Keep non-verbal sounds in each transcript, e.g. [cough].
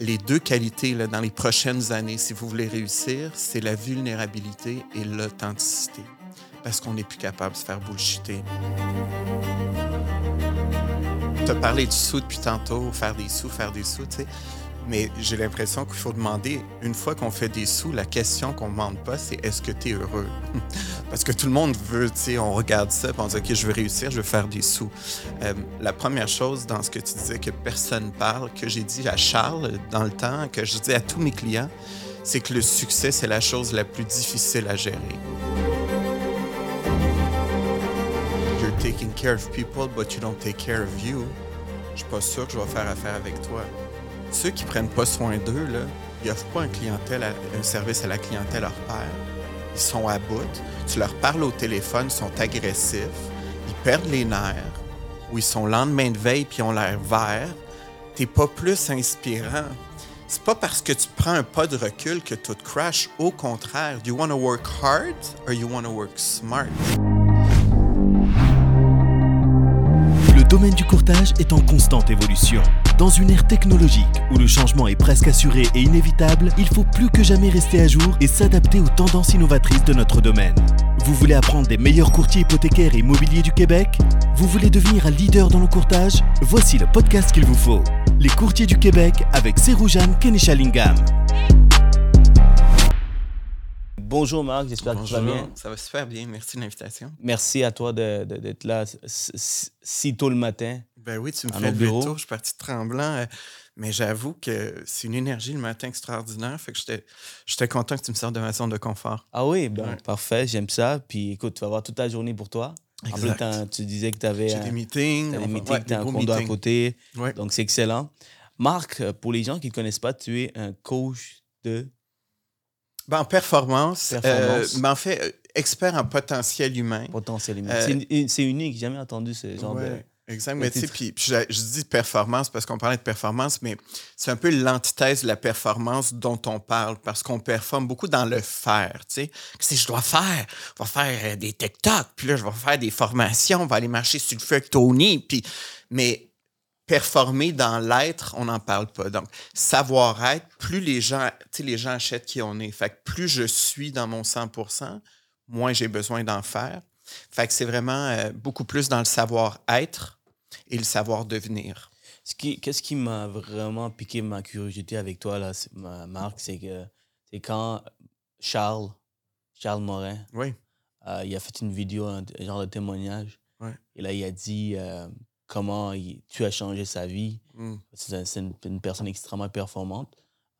les deux qualités dans les prochaines années, si vous voulez réussir, c'est la vulnérabilité et l'authenticité. Parce qu'on n'est plus capable de se faire bullshiter. As parlé du sous depuis tantôt, faire des sous, faire des sous, tu sais. Mais j'ai l'impression qu'il faut demander, une fois qu'on fait des sous, la question qu'on ne demande pas, c'est est-ce que tu es heureux? [laughs] Parce que tout le monde veut, tu sais, on regarde ça, et on dit, OK, je veux réussir, je veux faire des sous. Euh, la première chose dans ce que tu disais que personne parle, que j'ai dit à Charles dans le temps, que je dis à tous mes clients, c'est que le succès, c'est la chose la plus difficile à gérer. You're taking care of people, but you don't take care of you. Je suis pas sûr que je vais faire affaire avec toi ceux qui prennent pas soin d'eux, là, ils offrent pas un, service à la clientèle leur père. Ils sont à bout. Tu leur parles au téléphone, ils sont agressifs. Ils perdent les nerfs. Ou ils sont lendemain de veille puis ont l'air vert. T'es pas plus inspirant. C'est pas parce que tu prends un pas de recul que tout crash. Au contraire, you want to work hard or you want to work smart? Le domaine du courtage est en constante évolution. Dans une ère technologique où le changement est presque assuré et inévitable, il faut plus que jamais rester à jour et s'adapter aux tendances innovatrices de notre domaine. Vous voulez apprendre des meilleurs courtiers hypothécaires et immobiliers du Québec? Vous voulez devenir un leader dans le courtage? Voici le podcast qu'il vous faut. Les courtiers du Québec avec Seroujan Kenishalingam. Bonjour Marc, j'espère que tu vas bien. Ça va super bien, merci de l'invitation. Merci à toi d'être là si tôt le matin. Ben oui, tu me fais le tour, je suis parti tremblant. Euh, mais j'avoue que c'est une énergie le matin extraordinaire. Fait que j'étais content que tu me sortes de ma zone de confort. Ah oui, ben, parfait, j'aime ça. Puis écoute, tu vas avoir toute ta journée pour toi. Exact. En plus, tu disais que tu avais des meetings, des meetings, tu as un condo à côté. Donc c'est excellent. Marc, euh, pour les gens qui ne connaissent pas, tu es un coach de. Ben, en performance. Euh, performance. ben, en fait, expert en potentiel humain. Potentiel humain. c'est unique, j'ai jamais entendu ce genre de. Exact. Mais tu sais, puis, je, dis performance parce qu'on parlait de performance, mais c'est un peu l'antithèse de la performance dont on parle parce qu'on performe beaucoup dans le faire. Tu sais, si je dois faire, je vais faire euh, des TikTok, puis là, je vais faire des formations, on va aller marcher sur le feu avec Tony, puis, mais performer dans l'être, on n'en parle pas. Donc, savoir-être, plus les gens, tu sais, les gens achètent qui on est. Fait que plus je suis dans mon 100% moins j'ai besoin d'en faire. Fait que c'est vraiment euh, beaucoup plus dans le savoir-être et le savoir devenir. Qu'est-ce qui m'a vraiment piqué ma curiosité avec toi, là, Marc, c'est que c'est quand Charles, Charles Morin, oui. Euh, il a fait une vidéo, un, genre de témoignage. Et là, il a dit euh, comment tu as changé sa vie. Hmm. C'est une, personne extrêmement performante.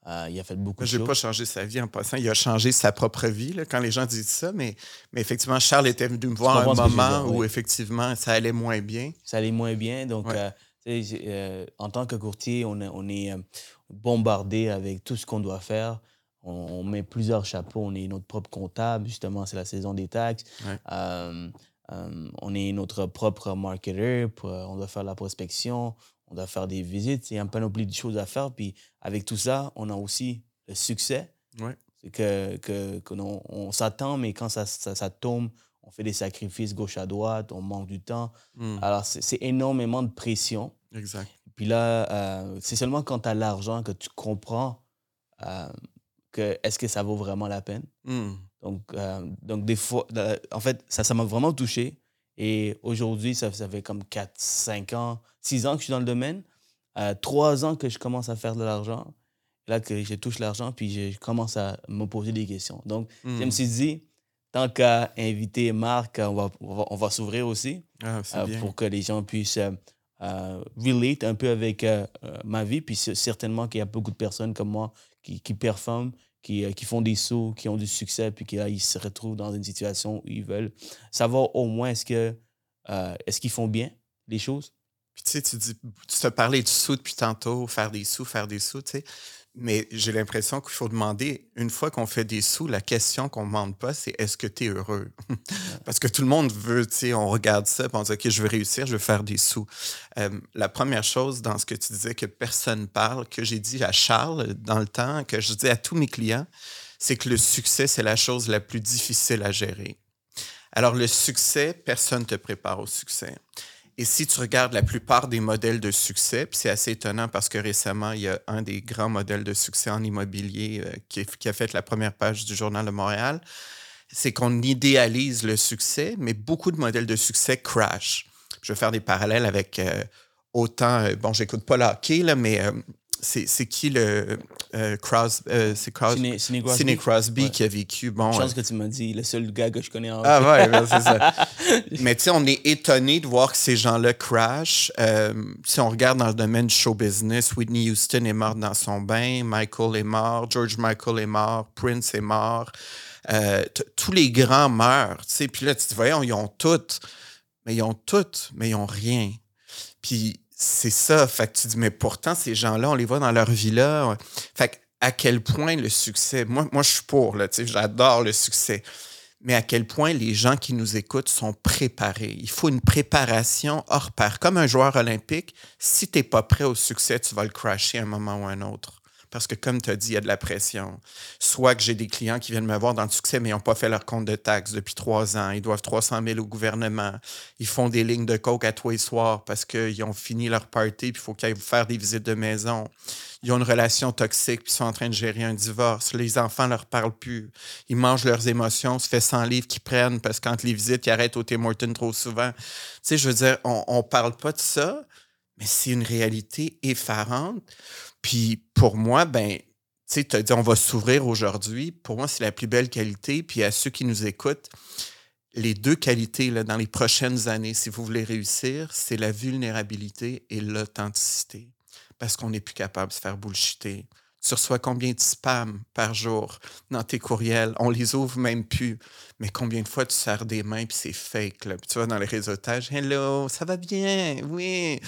Euh, il a fait beaucoup de choses. Je n'ai pas changé sa vie en passant. Il a changé sa propre vie là, quand les gens disent ça. Mais, mais effectivement, Charles était venu me voir à un moment où effectivement ça allait moins bien. Ça allait moins bien. Donc, euh, euh, en tant que courtier, on est, on est bombardé avec tout ce qu'on doit faire. On, met plusieurs chapeaux. On est notre propre comptable. Justement, c'est la saison des taxes. on est notre propre marketer. on doit faire la prospection on doit faire des visites, il y a un panoplie de choses à faire. Puis avec tout ça, on a aussi le succès. C'est que, que, on, s'attend, mais quand ça, ça, tombe, on fait des sacrifices gauche à droite, on manque du temps. Hmm. Alors, c'est énormément de pression. Exact. Puis là, euh, c'est seulement quand tu as l'argent que tu comprends euh, que est-ce que ça vaut vraiment la peine. Hmm. Donc, euh, donc, des fois, en fait, ça m'a vraiment touché. Et aujourd'hui, ça, ça, fait comme 4, 5 ans, 6 ans que je suis dans le domaine. Euh, 3 ans que je commence à faire de l'argent. Là que je touche l'argent, puis je commence à me poser des questions. Donc, je me hmm. suis dit, tant qu'à inviter Marc, on va, on va, s'ouvrir aussi ah, euh, pour que les gens puissent euh, relate un peu avec euh, ma vie. Puis certainement qu'il y a beaucoup de personnes comme moi qui, qui performent, qui, euh, qui, font des sauts, qui ont du succès, puis qui ils se retrouvent dans une situation où ils veulent savoir au moins est-ce euh, est-ce qu'ils font bien les choses. Puis tu sais, tu dis, tu te parlais du sous depuis tantôt, faire des sous, faire des sous, tu sais. Mais j'ai l'impression qu'il faut demander, une fois qu'on fait des sous, la question qu'on ne demande pas, c'est est-ce que tu es heureux? [laughs] Parce que tout le monde veut, tu sais, on regarde ça, on dit, OK, je veux réussir, je veux faire des sous. Euh, la première chose dans ce que tu disais que personne parle, que j'ai dit à Charles dans le temps, que je dis à tous mes clients, c'est que le succès, c'est la chose la plus difficile à gérer. Alors, le succès, personne ne te prépare au succès. Et si tu regardes la plupart des modèles de succès, puis c'est assez étonnant parce que récemment, il y a un des grands modèles de succès en immobilier euh, qui, a fait la première page du Journal de Montréal, c'est qu'on idéalise le succès, mais beaucoup de modèles de succès crash. Je vais faire des parallèles avec euh, autant, euh, bon, j'écoute pas le hockey, là, mais c'est qui le euh, Cros, euh, c'est Crosby, Crosby, qui a vécu bon je pense que tu m'as dit le seul gars que je connais en ah ouais ben, c'est ça. [laughs] Mais tu sais on est étonné de voir que ces gens-là crash euh, si on regarde dans le domaine du show business Whitney Houston est morte dans son bain Michael est mort George Michael est mort Prince est mort. Euh, tous les grands meurent tu sais. Puis là tu te voyons ils ont toutes mais ils ont toutes mais ils ont rien. Puis c'est ça. Fait que tu dis, mais pourtant, ces gens-là, on les voit dans leur vie-là. Fait à quel point le succès. Moi, je suis pour, là, j'adore le succès. Mais à quel point les gens qui nous écoutent sont préparés? Il faut une préparation hors pair. Comme un joueur olympique, si tu n'es pas prêt au succès, tu vas le crasher à un moment ou un autre. Parce que, comme tu as dit, il y a de la pression. Soit que j'ai des clients qui viennent me voir dans le succès, mais ils n'ont pas fait leur compte de taxes depuis trois ans. Ils doivent 300 000 au gouvernement. Ils font des lignes de coke à tous les soirs parce qu'ils ont fini leur party, puis il faut qu'ils aillent faire des visites de maison. Ils ont une relation toxique, puis ils sont en train de gérer un divorce. Les enfants ne leur parlent plus. Ils mangent leurs émotions. Ça fait 100 livres qu'ils prennent parce que quand les visites, ils arrêtent au Tim Hortons trop souvent. Tu sais, je veux dire, on ne parle pas de ça, mais c'est une réalité effarante. Puis pour moi, ben, tu sais, dit on va s'ouvrir aujourd'hui. Pour moi, c'est la plus belle qualité. Puis à ceux qui nous écoutent, les deux qualités là, dans les prochaines années, si vous voulez réussir, c'est la vulnérabilité et l'authenticité. Parce qu'on n'est plus capable de se faire bullshiter. Tu reçois combien de spam par jour dans tes courriels? On les ouvre même plus. Mais combien de fois tu sers des mains puis c'est fake? Là? Puis tu vois, dans les réseautages, Hello, ça va bien? Oui.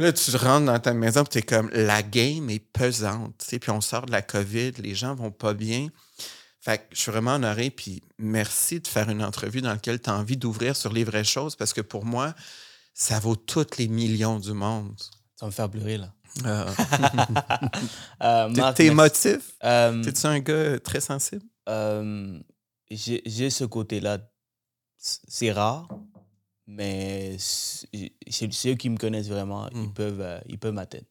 Puis là, tu rentres dans ta maison, puis tu es comme, la game est pesante. Tu sais, puis on sort de la COVID, les gens vont pas bien. Fait que je suis vraiment honoré, puis merci de faire une entrevue dans laquelle tu as envie d'ouvrir sur les vraies choses, parce que pour moi, ça vaut tous les millions du monde. Ça va me faire pleurer, là. Ah. [laughs] euh, T'es émotif? Euh, T'es-tu un gars très sensible? Euh, j'ai ce côté-là. C'est rare, mais ceux qui me connaissent vraiment, ils mmh. peuvent, euh, ils peuvent m'atteindre.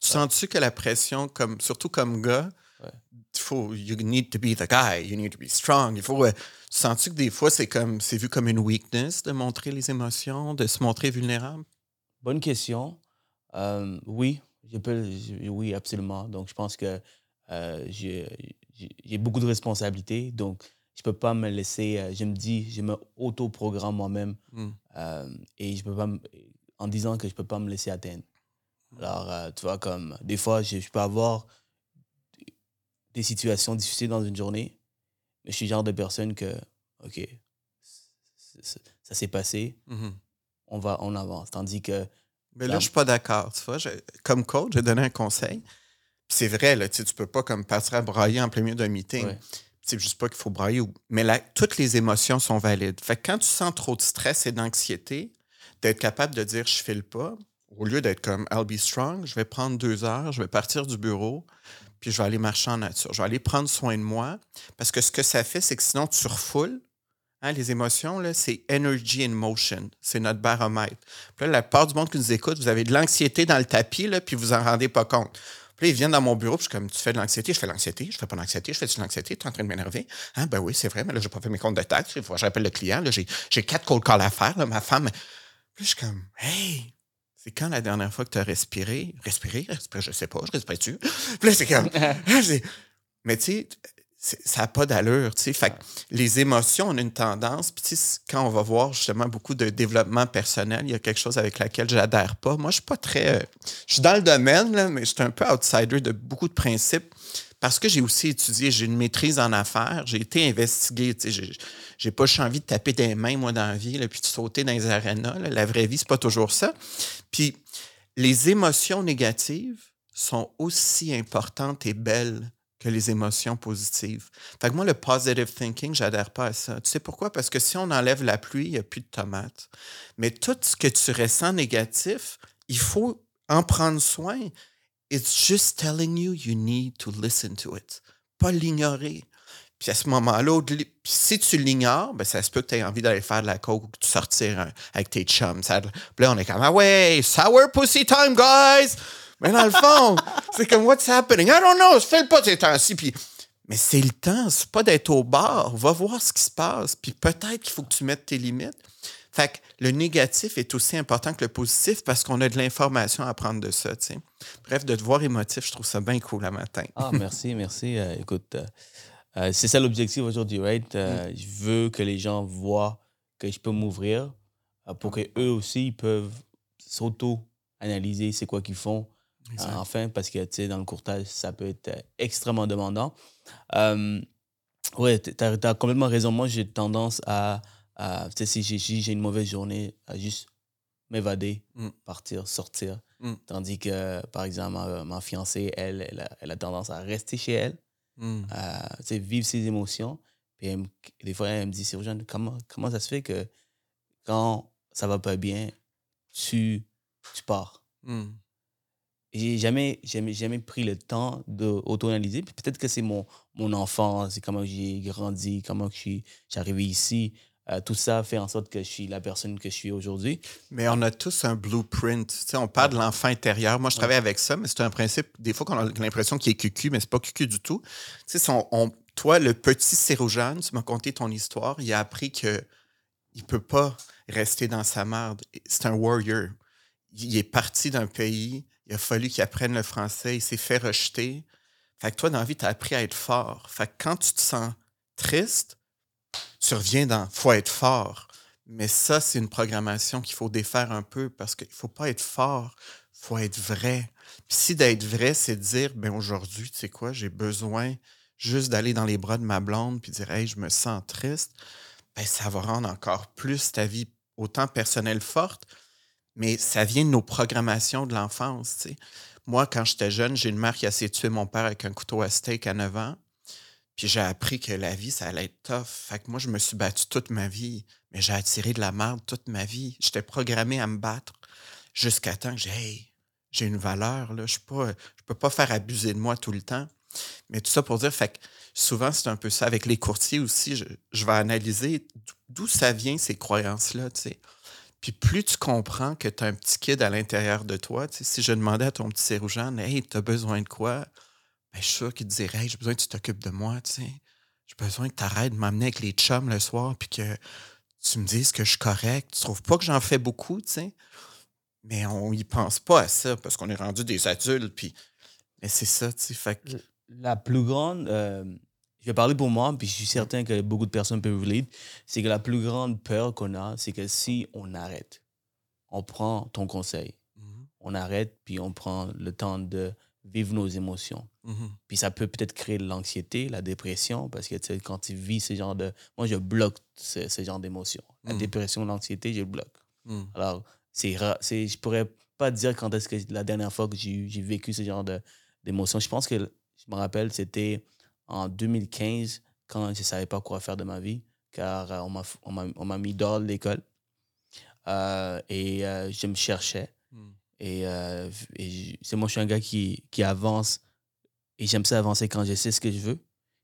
Tu sens-tu que la pression, comme, surtout comme gars, il faut, you need to be the guy, you need to be strong. Il faut, tu sens-tu que des fois, c'est comme, c'est vu comme une weakness de montrer les émotions, de se montrer vulnérable? Bonne question. Euh, oui, je peux, oui, absolument. Donc, je pense que euh, j'ai beaucoup de responsabilités. Donc, je peux pas me laisser, euh, je me dis, je me auto-programme moi-même hmm. euh, et je peux pas, en disant que je peux pas me laisser atteindre. Hmm. Alors, euh, tu vois, comme des fois, je, peux avoir des situations difficiles dans une journée, mais je suis le genre de personne que, OK, ça s'est passé, hmm. on va, on avance. Tandis que. Mais là, je suis pas d'accord. Tu vois, comme coach, j'ai donné un conseil. C'est vrai, là, tu ne peux pas comme passer à brailler en plein milieu d'un meeting c'est juste pas qu'il faut brailler. Mais toutes les émotions sont valides. Fait que quand tu sens trop de stress et d'anxiété, d'être capable de dire je file pas, au lieu d'être comme I'll be strong, je vais prendre deux heures, je vais partir du bureau, puis je vais aller marcher en nature. Je vais aller prendre soin de moi. Parce que ce que ça fait, c'est que sinon tu refoules. Hein, les émotions, c'est energy in motion. C'est notre baromètre. Puis là, la part du monde qui nous écoute, vous avez de l'anxiété dans le tapis, là, puis vous en rendez pas compte. Puis là, ils viennent dans mon bureau, puis je suis comme, tu fais de l'anxiété? Je fais de l'anxiété, je fais pas de l'anxiété, je fais de l'anxiété, tu es en train de m'énerver. Ah, ben oui, c'est vrai, mais là, j'ai pas fait mes comptes de taxes, il faut que j'appelle le client, là, j'ai quatre cold calls à faire, là, ma femme. Puis je suis comme, hey, c'est quand la dernière fois que tu as respiré? Respiré? Respiré, je sais pas, je respire-tu? Puis là, c'est comme, [laughs] mais tu sais, ça n'a pas d'allure, tu sais. Fait les émotions, on a une tendance, puis quand on va voir justement beaucoup de développement personnel, il y a quelque chose avec laquelle j'adhère pas. Moi, je suis pas très... Euh, je suis dans le domaine, là, mais je suis un peu outsider de beaucoup de principes parce que j'ai aussi étudié, j'ai une maîtrise en affaires, j'ai été investigué, tu sais, j'ai pas envie de taper des mains, moi, dans la vie, là, puis de sauter dans les arénas. La vraie vie, c'est pas toujours ça. Puis les émotions négatives sont aussi importantes et belles les émotions positives. Fait que moi, le positive thinking, j'adhère pas à ça. Tu sais pourquoi? Parce que si on enlève la pluie, il n'y a plus de tomates. Mais tout ce que tu ressens négatif, il faut en prendre soin. It's just telling you you need to listen to it. Pas l'ignorer. Puis à ce moment-là, si tu l'ignores, ben ça se peut que tu aies envie d'aller faire de la coke ou que tu sortir avec tes chums. Là, on est comme, ah ouais, sour pussy time, guys! Mais dans le fond, c'est comme, what's happening? I don't know, fais pas ces temps-ci. Puis, mais c'est le temps, c'est pas d'être au bar. Va voir ce qui se passe. Puis peut-être qu'il faut que tu mettes tes limites. Fait que le négatif est aussi important que le positif parce qu'on a de l'information à prendre de ça. sais. Bref, de te voir émotif, je trouve ça bien cool le matin. Ah, merci, merci. Euh, écoute, euh, euh, c'est ça l'objectif aujourd'hui, right? Mm. Je veux que les gens voient que je peux m'ouvrir pour qu'eux aussi ils peuvent s'auto-analyser c'est quoi qu'ils font. Enfin, parce que tu sais, dans le courtage, ça peut être extrêmement demandant. oui, tu as, as, complètement raison. Moi, j'ai tendance à si j'ai une mauvaise journée, à juste m'évader, mm. partir, sortir. Mm. Tandis que, par exemple, ma, fiancée, elle, elle a, tendance à rester chez elle, mm. à vivre ses émotions. Puis des fois, elle me dit, Sylvain, comment, comment ça se fait que quand ça va pas bien, tu, tu pars? J'ai jamais, jamais, jamais pris le temps d'auto-analyser. Peut-être que c'est mon, mon enfance, c'est comment j'ai grandi, comment je suis arrivé ici. Euh, tout ça fait en sorte que je suis la personne que je suis aujourd'hui. Mais on a tous un blueprint. sais, on parle de l'enfant intérieur. Moi, je travaille avec ça, mais c'est un principe, des fois, qu'on a l'impression qu'il est cucu, mais c'est pas cucu du tout. Tu sais, on, toi, le petit Sérogène, tu m'as conté ton histoire, il a appris que il peut pas rester dans sa merde. C'est un warrior. Il est parti d'un pays, il a fallu qu'il apprenne le français, il s'est fait rejeter. Fait que toi, dans la vie, tu as appris à être fort. Fait que quand tu te sens triste, tu reviens dans faut être fort. Mais ça, c'est une programmation qu'il faut défaire un peu parce qu'il ne faut pas être fort, il faut être vrai. Puis si d'être vrai, c'est de dire, ben aujourd'hui, tu sais quoi, j'ai besoin juste d'aller dans les bras de ma blonde puis dire, hey, je me sens triste, ben ça va rendre encore plus ta vie autant personnelle forte, mais ça vient de nos programmations de l'enfance. Moi, quand j'étais jeune, j'ai une mère qui a essayé tuer mon père avec un couteau à steak à 9 ans. Puis j'ai appris que la vie, ça allait être tough. Fait que moi, je me suis battu toute ma vie, mais j'ai attiré de la merde toute ma vie. J'étais programmé à me battre jusqu'à temps que j'ai j'ai une valeur. Là. Je ne peux pas faire abuser de moi tout le temps. Mais tout ça pour dire, fait que souvent, c'est un peu ça. Avec les courtiers aussi, je, vais analyser d'où ça vient, ces croyances-là. Puis plus tu comprends que tu as un petit kid à l'intérieur de toi, si je demandais à ton petit Séroujane, Hey, tu as besoin de quoi? Ben, je suis sûr qu'il dirait hey, j'ai besoin que tu t'occupes de moi. J'ai besoin que tu arrêtes de m'amener avec les chums le soir puis que tu me dises que je suis correct. Tu trouves pas que j'en fais beaucoup, tu sais? Mais on y pense pas à ça parce qu'on est rendu des adultes. Puis... Mais c'est ça, tu sais. Fait La plus grande, euh, je vais parler pour moi, puis je suis certain que beaucoup de personnes peuvent lire, c'est que la plus grande peur qu'on a, c'est que si on arrête, on prend ton conseil, mmh on arrête, puis on prend le temps de vivre nos émotions. Mm-hmm. Puis ça peut peut-être créer de l'anxiété, la dépression, parce que quand tu vis ce genre de... Moi, je bloque ce, ce genre d'émotions. La mm. dépression, l'anxiété, je bloque. Mm. Alors, c'est je pourrais pas dire quand est-ce que la dernière fois que j'ai vécu ce genre d'émotions. Je pense que, je me rappelle, c'était en 2015, quand je ne savais pas quoi faire de ma vie, car euh, on m'a mis dehors de l'école. Euh, et euh, je me cherchais. Mm. Et, euh, c'est moi, je suis un gars qui, qui avance et j'aime ça avancer quand je sais ce que je veux.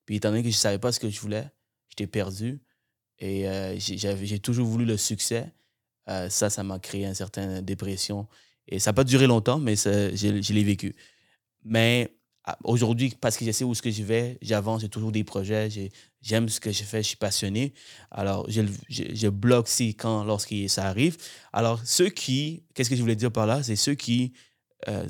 Puis étant donné que je ne savais pas ce que je voulais, j'étais perdu. Et j'ai toujours voulu le succès. Ça, ça m'a créé une certaine dépression. Et ça n'a pas duré longtemps, mais je l'ai vécu. Mais aujourd'hui, parce que je sais où ce que je vais, j'avance, j'ai toujours des projets, j'aime ce que je fais, je suis passionné. Alors, je, je, bloque si, quand, lorsque ça arrive. Alors, ceux qui, qu'est-ce que je voulais dire par là? C'est ceux qui, euh,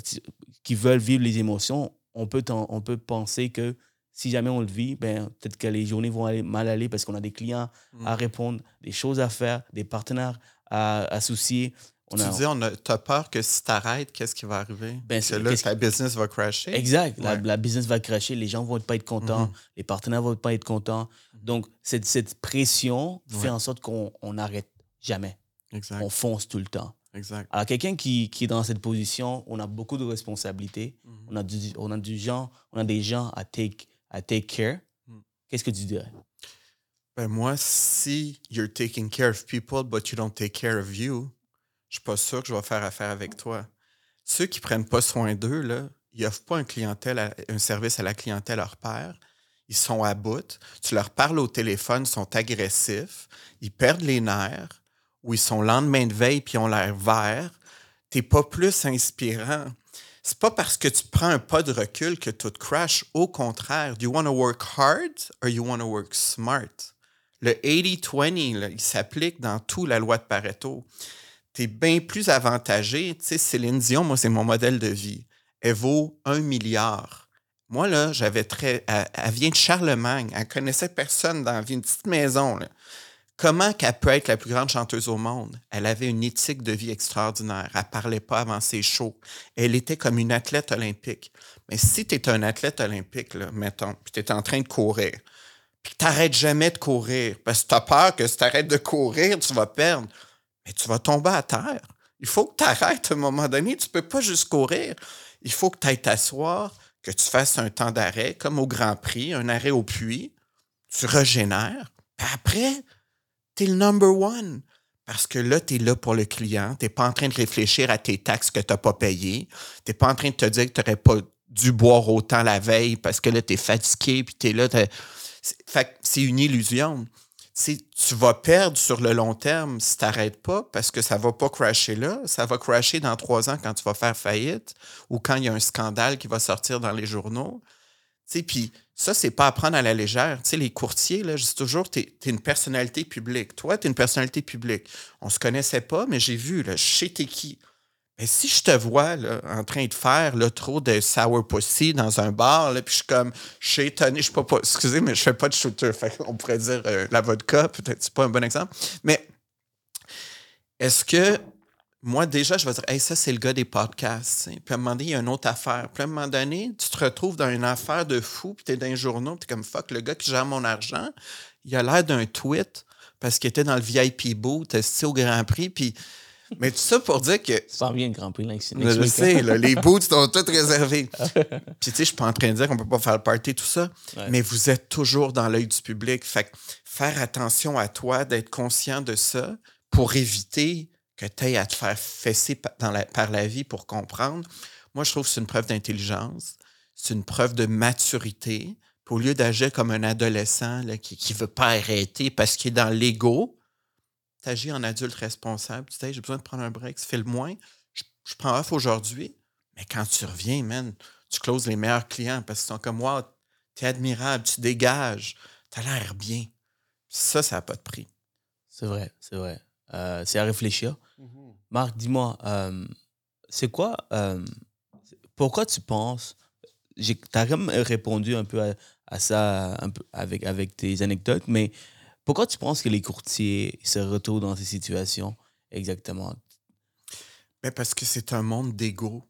qui veulent vivre les émotions, on peut, on peut penser que si jamais on le vit, ben, peut-être que les journées vont aller, mal aller parce qu'on a des clients à mmh. répondre, des choses à faire, des partenaires à associer tu dis, on a, as peur que si tu arrêtes, qu'est-ce qui va arriver? Ben, que là, ta business va crasher? Exact. La, business va crasher, les gens vont pas être contents, mm-hmm. les partenaires vont pas être contents. Mm-hmm. Donc, cette, cette pression fait en sorte qu'on n'arrête jamais. Exact. On fonce tout le temps. Exact. Alors, quelqu'un qui, qui, est dans cette position, on a beaucoup de responsabilités. Mm-hmm. On, a du, on, a du gens, on a des gens à take, à take care. Mm. Qu'est-ce que tu dirais? Ben moi, si you're taking care of people, but you don't take care of you, je suis pas sûr que je vais faire affaire avec toi. Ceux qui prennent pas soin d'eux, là, ils offrent pas un, service à la clientèle leur père. ils sont à bout. Tu leur parles au téléphone, ils sont agressifs, ils perdent les nerfs, ou ils sont lendemain de veille puis ils ont l'air vert. T'es pas plus inspirant. C'est pas parce que tu prends un pas de recul que tout crash. Au contraire, do you want to work hard or you want to work smart? Le 80-20, il s'applique dans toute la loi de Pareto. Bien plus avantagé. Tu sais, Céline Dion, moi, c'est mon modèle de vie. Elle vaut un milliard. Moi, là, j'avais très. Elle, vient de Charlemagne. Elle connaissait personne dans la vie, une petite maison. Comment qu'elle peut être la plus grande chanteuse au monde? Elle avait une éthique de vie extraordinaire. Elle parlait pas avant ses shows. Elle était comme une athlète olympique. Mais si tu es un athlète olympique, là, mettons, puis tu es en train de courir, puis tu n'arrêtes jamais de courir, parce que tu as peur que si tu arrêtes de courir, tu vas perdre, mais tu vas tomber à terre. Il faut que tu arrêtes à un moment donné. Tu ne peux pas juste courir. Il faut que tu ailles t'asseoir, que tu fasses un temps d'arrêt, comme au Grand Prix, un arrêt au puits. Tu régénères. Puis après, tu es le number one. Parce que là, tu es là pour le client. Tu n'es pas en train de réfléchir à tes taxes que tu n'as pas payées. Tu n'es pas en train de te dire que tu n'aurais pas dû boire autant la veille parce que là, tu es fatigué, puis tu es là. c'est une illusion. Tu vas perdre sur le long terme si tu n'arrêtes pas parce que ça ne va pas crasher là. Ça va crasher dans trois ans quand tu vas faire faillite ou quand il y a un scandale qui va sortir dans les journaux. Puis ça, c'est pas à prendre à la légère. Les courtiers, là, je dis toujours, tu es, une personnalité publique. Toi, tu es une personnalité publique. On se connaissait pas, mais j'ai vu, là, je sais t'es qui. Mais si je te vois là, en train de faire là, trop de sour pussy dans un bar, puis je suis comme, je suis étonné, je suis pas, excusez, mais je fais pas de shooter. on pourrait dire euh, la vodka, peut-être c'est pas un bon exemple. Mais est-ce que moi, déjà, je vais dire, hey, ça, c'est le gars des podcasts. Puis à un moment donné, il y a une autre affaire. Puis à un moment donné, tu te retrouves dans une affaire de fou, puis tu es dans un journal, tu es comme fuck, le gars qui gère mon argent, il a l'air d'un tweet parce qu'il était dans le VIP booth, au Grand Prix, puis. Mais tout ça pour dire que. Ça vient le Grand Prix, là, Je sais, les boots sont tous réservés. [laughs] puis, tu sais, je suis pas en train de dire qu'on peut pas faire le party, tout ça, mais vous êtes toujours dans l'œil du public. Fait que faire attention à toi, d'être conscient de ça pour éviter que tu aies à te faire fesser par la vie pour comprendre. Moi, je trouve que c'est une preuve d'intelligence, c'est une preuve de maturité. au lieu d'agir comme un adolescent qui ne veut pas arrêter parce qu'il est dans l'ego, tu agis en adulte responsable. Tu dis, j'ai besoin de prendre un break, fais le moins. Je, prends off aujourd'hui, mais quand tu reviens, man, tu closes les meilleurs clients parce qu'ils sont comme moi, tu es admirable, tu dégages, tu as l'air bien. Ça, ça n'a pas de prix. C'est vrai, c'est vrai. Euh, c'est à réfléchir. Mhm. Marc, dis-moi, euh, c'est quoi, euh, pourquoi tu penses, tu as quand même répondu un peu à, ça un peu avec, avec tes anecdotes, mais pourquoi tu penses que les courtiers se retrouvent dans ces situations exactement? Mais parce que c'est un monde d'ego.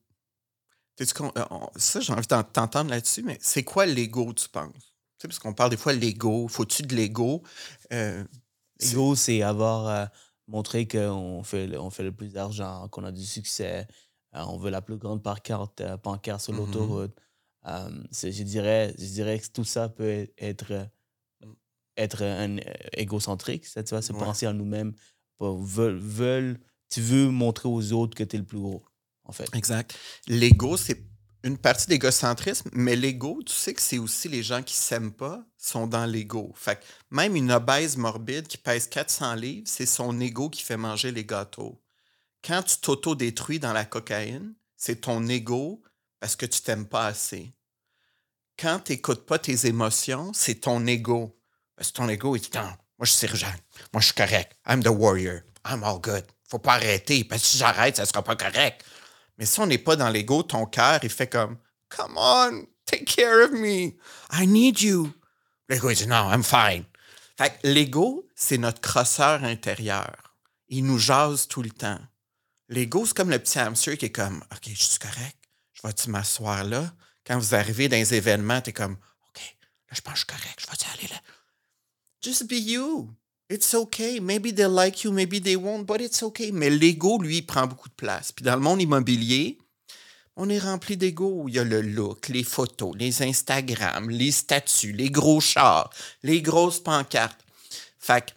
Ça, j'ai envie de t'entendre là-dessus, mais c'est quoi l'ego, tu penses? Tu sais, parce qu'on parle des fois de l'ego, faut-tu de l'ego? l'ego, c'est avoir montrer qu'on fait, on fait le plus d'argent, qu'on a du succès, euh, on veut la plus grande pancarte, euh, pancarte sur mmh l'autoroute. Euh, je, dirais, je dirais que tout ça peut être, être un égocentrique, ça, tu vois, se penser à nous-mêmes. Veulent, veulent, tu veux montrer aux autres que tu es le plus gros, en fait. Exact. L'ego, c'est une partie d'égocentrisme, mais l'ego, tu sais que c'est aussi les gens qui s'aiment pas sont dans l'ego. Fait que même une obèse morbide qui pèse 400 livres, c'est son ego qui fait manger les gâteaux. Quand tu t'auto-détruis dans la cocaïne, c'est ton ego parce que tu t'aimes pas assez. Quand tu n'écoutes pas tes émotions, c'est ton ego. Ton ego, il dit moi je suis sergent, moi je suis correct, I'm the warrior, I'm all good. Faut pas arrêter, parce que si j'arrête, ça sera pas correct. Mais si on n'est pas dans l'ego, ton cœur, il fait comme Come on, take care of me. I need you. L'ego, il dit Non, I'm fine. Fait que l'ego, c'est notre crosseur intérieur. Il nous jase tout le temps. L'ego, c'est comme le petit hamster qui est comme OK, je suis correct. Je vais-tu m'asseoir là? Quand vous arrivez dans les événements, tu es comme OK, là, je pense que je suis correct. Je vais-tu aller là? Just be you. It's okay. Maybe they'll like you, maybe they won't, but it's okay. Mais l'ego, lui, prend beaucoup de place. Puis dans le monde immobilier, on est rempli d'ego. Il y a le look, les photos, les Instagram, les statuts, les gros chars, les grosses pancartes. Fait que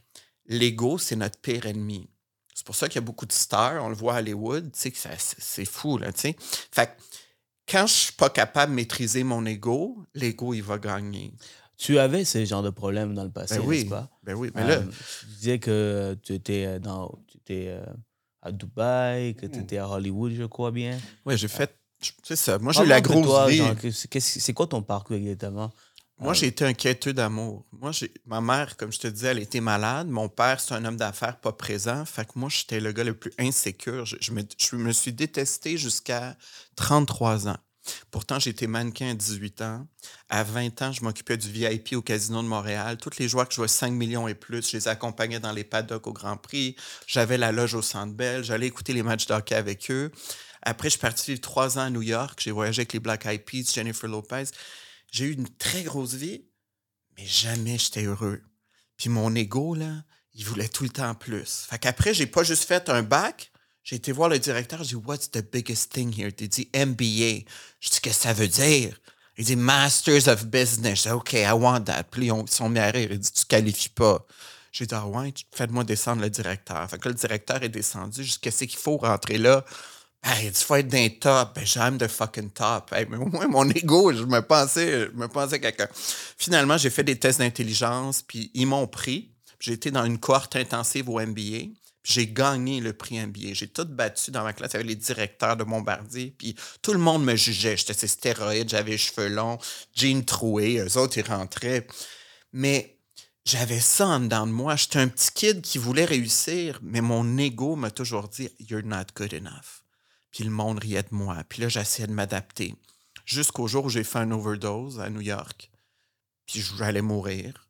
l'ego, c'est notre pire ennemi. C'est pour ça qu'il y a beaucoup de stars. On le voit à Hollywood. Tu c'est fou, là, tu sais. Fait que quand je suis pas capable de maîtriser mon ego, l'ego, il va gagner. Tu avais ce genre de problème dans le passé, ben oui, n'est-ce pas? Ben oui, mais là... tu disais que tu étais, dans, tu étais à Dubaï, que tu étais à Hollywood, je crois bien. Oui, j'ai fait... C'est ça. Moi, j'ai eu la grosse vie. C'est quoi ton parcours exactement? Moi, euh, j'ai été un quêteux d'amour. Moi, j'ai ma mère, comme je te disais, elle était malade. Mon père, c'est un homme d'affaires pas présent. Fait que moi, j'étais le gars le plus insécure. Je, me, suis détesté jusqu'à 33 ans. Pourtant, j'étais mannequin à 18 ans. À 20 ans, je m'occupais du VIP au Casino de Montréal. Tous les joueurs que je jouais 5 millions et plus, je les accompagnais dans les paddocks au Grand Prix. J'avais la loge au Centre Bell. J'allais écouter les matchs d'hockey avec eux. Après, je suis parti vivre trois ans à New York. J'ai voyagé avec les Black Eyed Peas, Jennifer Lopez. J'ai eu une très grosse vie, mais jamais j'étais heureux. Puis mon ego, là, il voulait tout le temps plus. Fait qu'après, j'ai pas juste fait un bac, j'ai été voir le directeur, j'ai dit What's the biggest thing here? Il dit MBA. Je dis Qu'est-ce que ça veut dire? Il dit Masters of Business. OK, I want that. Puis ils sont mis à rire. Il dit Tu qualifies pas. J'ai dit Ah ouais, fais-moi descendre le directeur. Fait que le directeur est descendu. Je dis Qu'est-ce qu'il faut rentrer là? Hey, il faut être d'un top. Ben, j'aime de fucking top. mais moi, mon ego, je me pensais, je me pensais quelqu'un. Finalement, j'ai fait des tests d'intelligence, puis ils m'ont pris. J'ai été dans une cohorte intensive au MBA. J'ai gagné le prix MBA. J'ai tout battu dans ma classe avec les directeurs de Bombardier. Puis tout le monde me jugeait. J'étais ces stéroïdes, j'avais cheveux longs, jeans troués. Eux autres, ils rentraient. Mais j'avais ça en dedans de moi. J'étais un petit kid qui voulait réussir, mais mon ego m'a toujours dit You're not good enough. Puis le monde riait de moi. Puis là, j'essayais de m'adapter. Jusqu'au jour où j'ai fait un overdose à New York. Puis j'allais mourir.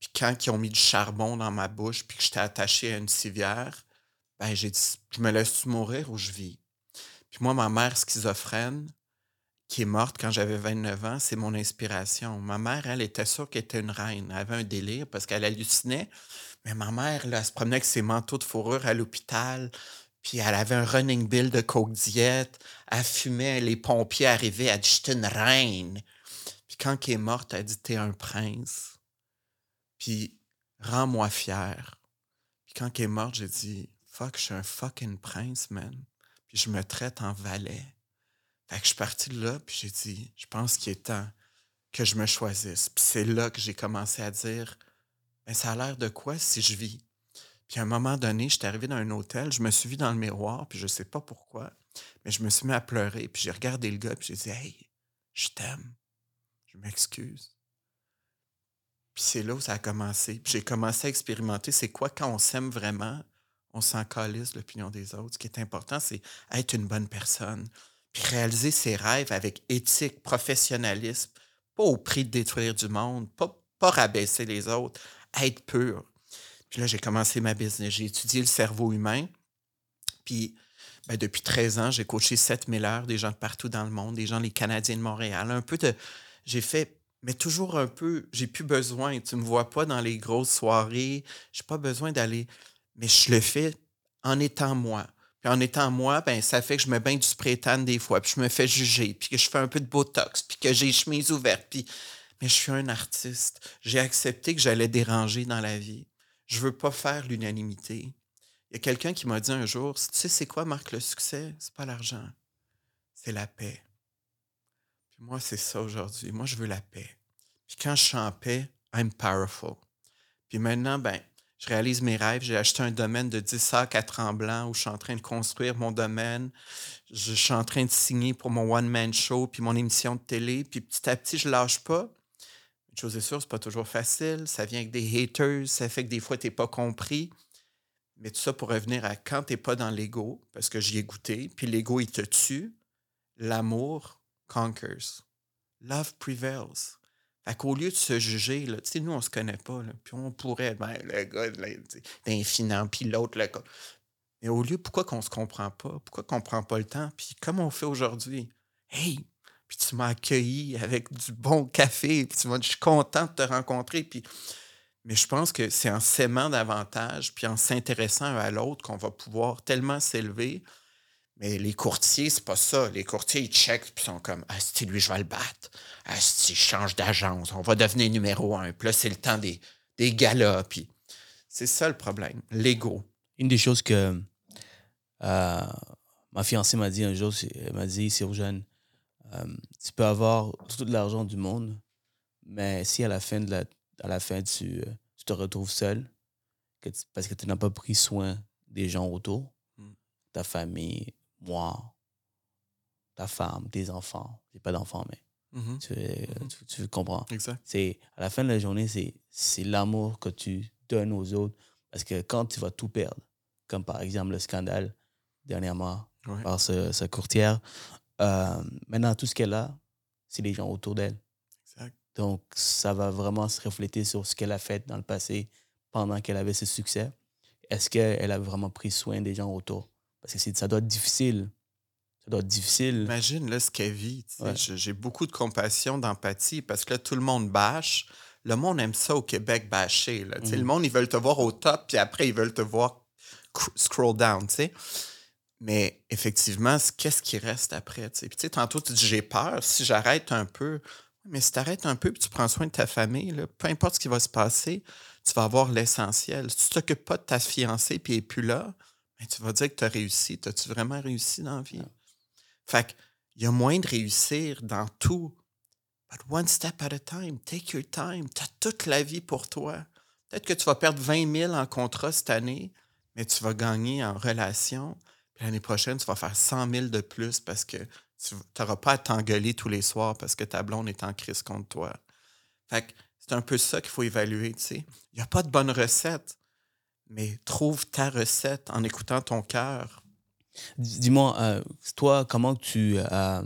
Puis quand ils ont mis du charbon dans ma bouche, puis que j'étais attaché à une civière, ben j'ai dit, je me laisse mourir ou je vis? Puis moi, ma mère schizophrène, qui est morte quand j'avais 29 ans, c'est mon inspiration. Ma mère, elle était sûre qu'elle était une reine. Elle avait un délire parce qu'elle hallucinait. Mais ma mère, là, elle se promenait avec ses manteaux de fourrure à l'hôpital. Puis elle avait un running bill de coke diète. Elle fumait, les pompiers arrivaient. Elle dit J'étais une reine. Puis quand elle est morte, elle dit T'es un prince. Puis rends-moi fier. Puis quand elle est morte, j'ai dit Fuck, je suis un fucking prince, man. Puis je me traite en valet. Fait que je suis parti de là, puis j'ai dit Je pense qu'il est temps que je me choisisse. Puis c'est là que j'ai commencé à dire Mais ça a l'air de quoi si je vis? Puis à un moment donné, j'étais arrivé dans un hôtel, je me suis vu dans le miroir, puis je ne sais pas pourquoi, mais je me suis mis à pleurer, puis j'ai regardé le gars, puis j'ai dit Hey, je t'aime, je m'excuse. Puis c'est là où ça a commencé. J'ai commencé à expérimenter c'est quoi quand on s'aime vraiment, on s'en calisse l'opinion des autres. Ce qui est important, c'est être une bonne personne, puis réaliser ses rêves avec éthique, professionnalisme, pas au prix de détruire du monde, pas, pas rabaisser les autres, être pur. Puis là, j'ai commencé ma business. J'ai étudié le cerveau humain. Puis ben, depuis 13 ans, j'ai coaché 7000 heures, des gens de partout dans le monde, des gens, les Canadiens de Montréal. Un peu de. J'ai fait, mais toujours un peu. J'ai plus besoin. Tu me vois pas dans les grosses soirées. J'ai pas besoin d'aller. Mais je le fais en étant moi. Puis en étant moi, ben, ça fait que je me baigne du spray des fois, puis je me fais juger, puis que je fais un peu de botox, puis que j'ai les chemises ouvertes. Puis... Mais je suis un artiste. J'ai accepté que j'allais déranger dans la vie je veux pas faire l'unanimité. Il y a quelqu'un qui m'a dit un jour, tu sais, c'est quoi, Marc, le succès? C'est pas l'argent, c'est la paix. Moi, c'est ça aujourd'hui. Moi, je veux la paix. Puis quand je suis en paix, I'm powerful. Puis maintenant, ben, je réalise mes rêves. J'ai acheté un domaine de 10 sacs à Tremblant où je suis en train de construire mon domaine. Je, suis en train de signer pour mon one-man show puis mon émission de télé. Puis petit à petit, je lâche pas chose est sûre, c'est pas toujours facile. Ça vient avec des haters, ça fait que des fois, tu n'es pas compris. Mais tout ça pour revenir à quand tu n'es pas dans l'ego, parce que j'y ai goûté, puis l'ego, il te tue, l'amour conquers. Love prevails. Fait qu'au lieu de se juger, là, nous, on se connaît pas, là, puis on pourrait, ben, le gars d'infinant, puis l'autre, le gars. Mais au lieu, pourquoi qu'on se comprend pas? Pourquoi qu'on prend pas le temps? Puis comme on fait aujourd'hui, hey, puis tu m'as accueilli avec du bon café, puis tu m'as dit, je suis content de te rencontrer. Puis... Mais je pense que c'est en s'aimant davantage, puis en s'intéressant à l'autre qu'on va pouvoir tellement s'élever. Mais les courtiers, c'est pas ça. Les courtiers, ils checkent, puis sont comme, ah, si lui, je vais le battre. Ah, si je change d'agence, on va devenir numéro un. Puis là, c'est le temps des, des galas. Puis c'est ça le problème, l'ego. Une des choses que euh, ma fiancée m'a dit un jour, elle m'a dit, jeune, euh, tu peux avoir tout l'argent du monde, mais si à la fin, de la, à la fin tu, euh, tu te retrouves seul, que parce que tu n'as pas pris soin des gens autour, mm. ta famille, moi, ta femme, tes enfants, j'ai pas d'enfants, mais mm-hmm. Mm-hmm. tu, tu, comprends. C'est, à la fin de la journée, c'est, l'amour que tu donnes aux autres. Parce que quand tu vas tout perdre, comme par exemple le scandale dernièrement par ce, ce courtière, euh, maintenant, tout ce qu'elle a, c'est les gens autour d'elle. Donc, ça va vraiment se refléter sur ce qu'elle a fait dans le passé pendant qu'elle avait ce succès. Est-ce qu'elle a vraiment pris soin des gens autour? Ça doit être difficile. Ça doit être difficile. Imagine là, ce qu'elle vit. J'ai beaucoup de compassion, d'empathie parce que là, tout le monde bâche. Le monde aime ça au Québec, bâcher. Là. Le mm. monde, ils veulent te voir au top, puis après, ils veulent te voir scroll down. sais. Mais effectivement, qu'est-ce qui reste après? Puis, tu sais, tantôt, tu dis j'ai peur. Si j'arrête un peu, mais si tu arrêtes un peu et tu prends soin de ta famille, là, peu importe ce qui va se passer, tu vas avoir l'essentiel. Si tu ne t'occupes pas de ta fiancée et elle n'est plus là, ben, tu vas dire que tu as réussi. As-tu vraiment réussi dans la vie? Fait il y a moins de réussir dans tout. But one step at a time, take your time. Tu as toute la vie pour toi. Peut-être que tu vas perdre 20 000 en contrat cette année, mais tu vas gagner en relation l'année prochaine, tu vas faire 100 000 de plus parce que tu n'auras pas à t'engueuler tous les soirs parce que ta blonde est en crise contre toi. Fait que c'est un peu ça qu'il faut évaluer, tu sais. Il n'y a pas de bonne recette, mais trouve ta recette en écoutant ton cœur. Dis-moi, euh, toi, comment tu as,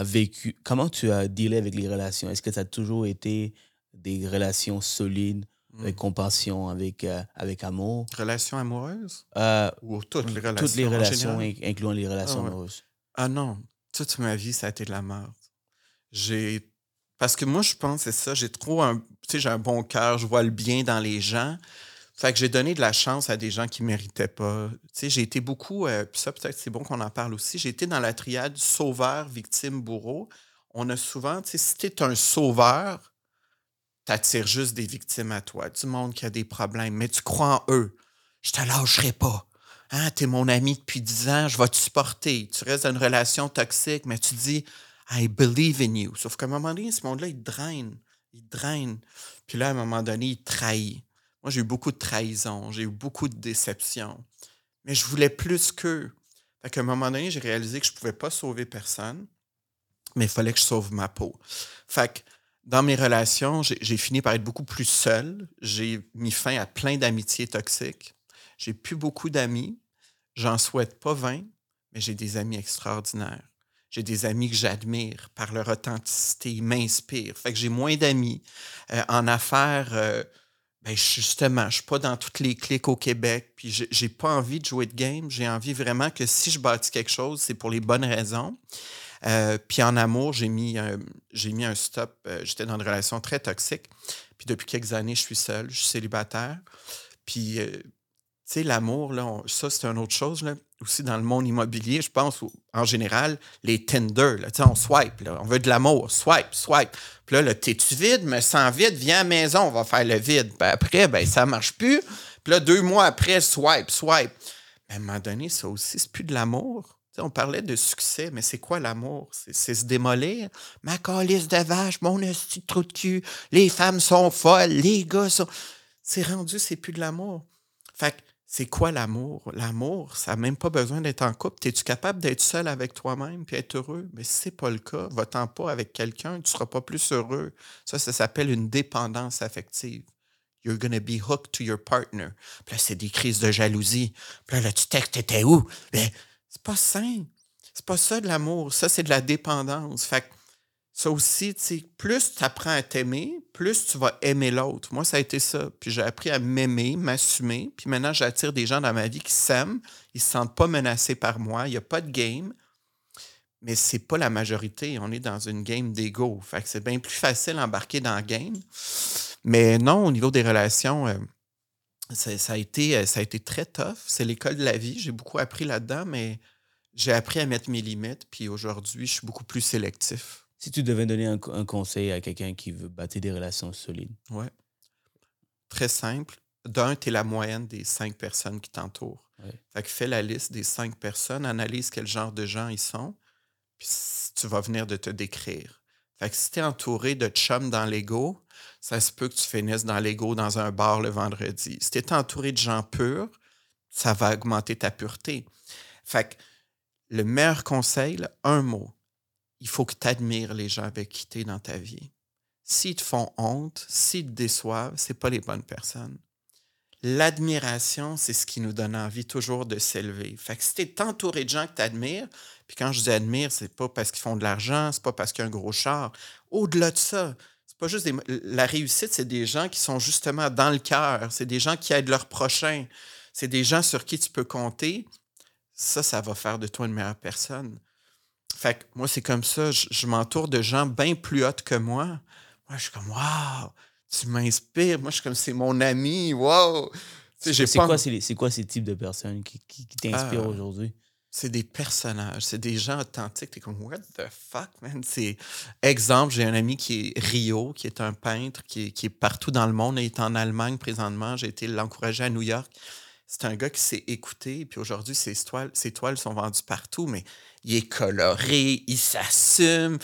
vécu, comment tu as dealé avec les relations? Est-ce que ça a toujours été des relations solides, avec mm. compassion, avec, euh, avec amour? Relations amoureuses? Euh, Ou toutes les relations? Toutes les relations, incluant les relations ah amoureuses. Ah non, toute ma vie, ça a été de la merde. J'ai. Parce que moi, je pense c'est ça. J'ai trop un. Tu sais, j'ai un bon cœur, je vois le bien dans les gens. Fait que j'ai donné de la chance à des gens qui ne méritaient pas. Tu j'ai été beaucoup. Euh, puis ça, peut-être, c'est bon qu'on en parle aussi. J'ai été dans la triade sauveur, victime, bourreau. On a souvent, tu si tu es un sauveur, t'attires juste des victimes à toi, du monde qui a des problèmes, mais tu crois en eux. Je te lâcherai pas. Hein, tu es mon ami depuis 10 ans, je vais te supporter. Tu restes dans une relation toxique, mais tu dis I believe in you. Sauf qu'à un moment donné, ce monde-là, il draine. Il draine. Puis là, à un moment donné, il trahit. Moi, j'ai eu beaucoup de trahison, j'ai eu beaucoup de déception. Mais je voulais plus qu'eux. Fait qu'à un moment donné, j'ai réalisé que je ne pouvais pas sauver personne, mais il fallait que je sauve ma peau. Fait que dans mes relations, j'ai fini par être beaucoup plus seul. J'ai mis fin à plein d'amitiés toxiques. J'ai plus beaucoup d'amis. J'en souhaite pas 20, mais j'ai des amis extraordinaires. J'ai des amis que j'admire par leur authenticité, ils m'inspirent. Fait que j'ai moins d'amis. Euh, en affaires, euh, ben justement, je ne suis pas dans toutes les clics au Québec, puis j'ai pas envie de jouer de game. J'ai envie vraiment que si je bâtis quelque chose, c'est pour les bonnes raisons. Euh, puis en amour, j'ai mis, un, mis un stop. Euh, j'étais dans une relation très toxique. Puis depuis quelques années, je suis seul, je suis célibataire. Puis, euh, tu sais, l'amour, ça, c'est une autre chose. Là. Aussi, dans le monde immobilier, je pense, en général, les Tinder, là, on swipe. Là, on veut de l'amour. Swipe, swipe. Puis là, le t'es-tu vide? Me sens vide, viens à la maison, on va faire le vide. Ben, après, ben, ça marche plus. Puis là, deux mois après, swipe, swipe. Mais à un moment donné, ça aussi, c'est plus de l'amour on parlait de succès, mais c'est quoi l'amour? C'est se démolir? Ma calice de vache, mon petit trou de cul, les femmes sont folles, les gars sont. C'est rendu, c'est plus de l'amour. Fait que c'est quoi l'amour? L'amour, ça n'a même pas besoin d'être en couple. Es-tu capable d'être seul avec toi-même et être heureux? Mais si ce n'est pas le cas, va-t'en pas avec quelqu'un, tu ne seras pas plus heureux. Ça, ça s'appelle une dépendance affective. You're gonna be hooked to your partner. Puis là, c'est des crises de jalousie. Puis là, tu textes, où? Ben, c'est pas sain. C'est pas ça de l'amour. Ça, c'est de la dépendance. Fait ça aussi, plus tu apprends à t'aimer, plus tu vas aimer l'autre. Moi, ça a été ça. Puis j'ai appris à m'aimer, m'assumer. Puis maintenant, j'attire des gens dans ma vie qui s'aiment. Ils ne se sentent pas menacés par moi. Il n'y a pas de game. Mais c'est pas la majorité. On est dans une game d'ego. Fait que c'est bien plus facile d'embarquer dans le game. Mais non, au niveau des relations, euh, ça, a été, euh, ça a été très tough. C'est l'école de la vie. J'ai beaucoup appris là-dedans, mais j'ai appris à mettre mes limites. Puis aujourd'hui, je suis beaucoup plus sélectif. Si tu devais donner un, conseil à quelqu'un qui veut bâtir des relations solides? Ouais. Très simple. D'un, tu es la moyenne des cinq personnes qui t'entourent. Fait que fais la liste des cinq personnes, analyse quel genre de gens ils sont, puis tu vas venir de te décrire. Fait que si tu es entouré de chums dans l'ego, ça se peut que tu finisses dans l'ego dans un bar le vendredi. Si tu es entouré de gens purs, ça va augmenter ta pureté. Fait que le meilleur conseil, un mot, il faut que tu admires les gens avec qui tu es dans ta vie. S'ils te font honte, s'ils te déçoivent, c'est pas les bonnes personnes. L'admiration, c'est ce qui nous donne envie toujours de s'élever. Fait que si tu es entouré de gens que tu admires, puis quand je dis admire, c'est pas parce qu'ils font de l'argent, c'est pas parce qu'il y a un gros char. Au-delà de ça, c'est pas juste la réussite, c'est des gens qui sont justement dans le cœur, c'est des gens qui aident leur prochain, c'est des gens sur qui tu peux compter. Ça, ça va faire de toi une meilleure personne. Fait que moi, c'est comme ça, je, m'entoure de gens bien plus hauts que moi. Moi, je suis comme, waouh, tu m'inspires. Moi, je suis comme, c'est mon ami, waouh. C'est quoi, quoi, ces types de personnes qui, qui, t'inspirent ah. aujourd'hui? c'est des personnages, c'est des gens authentiques. T'es comme, what the fuck, man? C'est... Exemple, j'ai un ami qui est Rio, qui est un peintre, qui est, partout dans le monde. Il est en Allemagne présentement. J'ai été l'encourager à New York. C'est un gars qui s'est écouté, puis aujourd'hui, ses toiles, ses toiles sont vendues partout, mais il est coloré, il s'assume.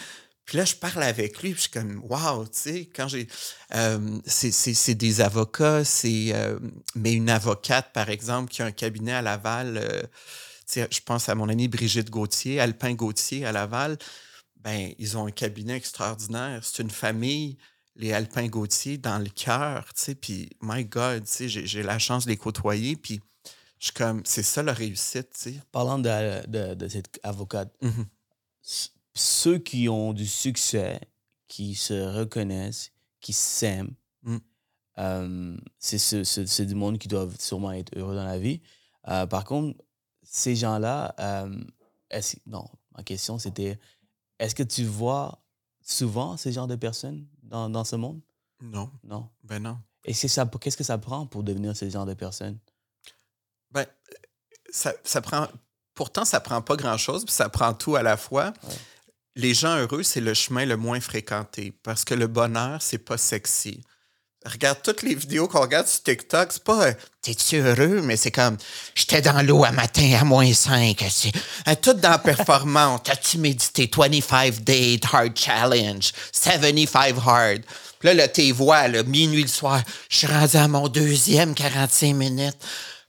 Puis là, je parle avec lui, puis je suis comme, wow, tu sais, quand j'ai. Euh, c'est des avocats, c'est. Euh, mais une avocate, par exemple, qui a un cabinet à Laval. Euh, je pense à mon amie Brigitte Gauthier, Alpin Gauthier à Laval. Ben, ils ont un cabinet extraordinaire. C'est une famille, les Alpin Gauthier, dans le cœur, tu sais. Puis, my God, tu sais, j'ai la chance de les côtoyer. Puis, je suis comme, c'est ça la réussite, tu sais. Parlant de, de, cette avocate, mmh ceux qui ont du succès, qui se reconnaissent, qui s'aiment, mmh. euh, c'est du monde qui doivent sûrement être heureux dans la vie. Euh, par contre, ces gens-là, euh, non, ma question c'était, est-ce que tu vois souvent ces genres de personnes dans, dans ce monde? Non. Non. Ben non. Et ça, qu'est-ce que ça prend pour devenir ce genre de personne? Ben, ça, ça prend. Pourtant, ça prend pas grand-chose, puis ça prend tout à la fois. Les gens heureux, c'est le chemin le moins fréquenté parce que le bonheur, c'est pas sexy regarde toutes les vidéos qu'on regarde sur TikTok, c'est pas euh, t'es-tu heureux, mais c'est comme j'étais dans l'eau à matin à moins 5. C'est tout dans performance. As-tu médité? 25 Day Hard Challenge, 75 Hard? Puis là, là tes voix, minuit le soir, je suis rendu à mon deuxième 45 minutes.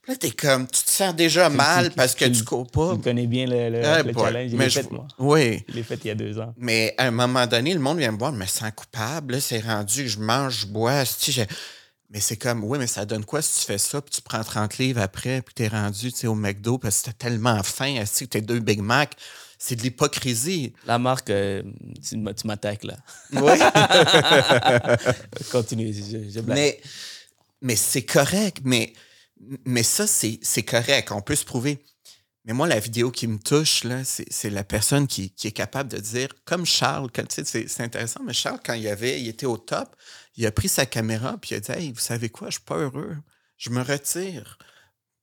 Là, t'es comme, tu te sens déjà mal parce que tu cours pas. Tu connais bien le, le, challenge. Je l'ai fait, moi. Oui. Je l'ai fait il y a deux ans. Mais à un moment donné, le monde vient me voir, mais sens coupable. c'est rendu, je mange, je bois. Mais c'est comme, oui, mais ça donne quoi si tu fais ça, puis tu prends 30 livres après, puis t'es rendu au McDo parce que t'as tellement faim, que t'es deux Big Mac. C'est de l'hypocrisie. La marque, euh, tu, m'attaques là. Oui. [laughs] Continue, je, je blague. Mais, mais c'est correct, mais mais ça, c'est correct. On peut se prouver. Mais moi, la vidéo qui me touche, c'est la personne qui, est capable de dire, comme Charles, c'est intéressant, mais Charles, quand il, avait, il était au top, il a pris sa caméra puis il a dit Hey, vous savez quoi, je suis pas heureux. Je me retire.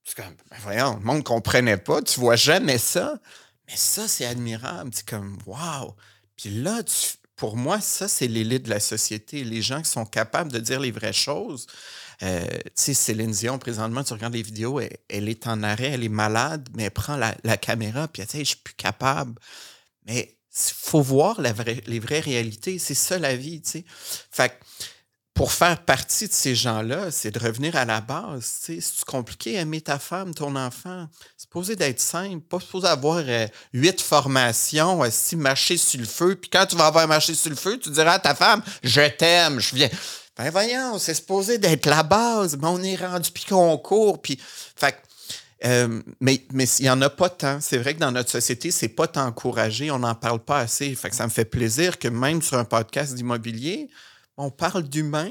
C'est comme, ben voyons, le monde ne comprenait pas, tu vois jamais ça. Mais ça, c'est admirable. C'est comme, wow. Puis là, pour moi, ça, c'est l'élite de la société. Les gens qui sont capables de dire les vraies choses. Euh, tu sais, Céline Dion, présentement, tu regardes les vidéos, elle, est en arrêt, elle est malade, mais elle prend la, caméra, puis elle dit, je suis plus capable. Mais il faut voir les vraies réalités. C'est ça la vie, tu sais. Fait pour faire partie de ces gens-là, c'est de revenir à la base. C'est compliqué aimer ta femme, ton enfant? C'est supposé d'être simple, pas supposé avoir euh, huit formations, si marcher sur le feu. Puis quand tu vas avoir marché sur le feu, tu diras à ta femme, je t'aime, je viens. Ben voyons, c'est supposé d'être la base, mais on est rendu puis qu'on court, puis... Fait euh, mais mais il n'y en a pas tant. C'est vrai que dans notre société, c'est pas tant encouragé, on n'en parle pas assez. Fait que ça me fait plaisir que même sur un podcast d'immobilier, on parle d'humain,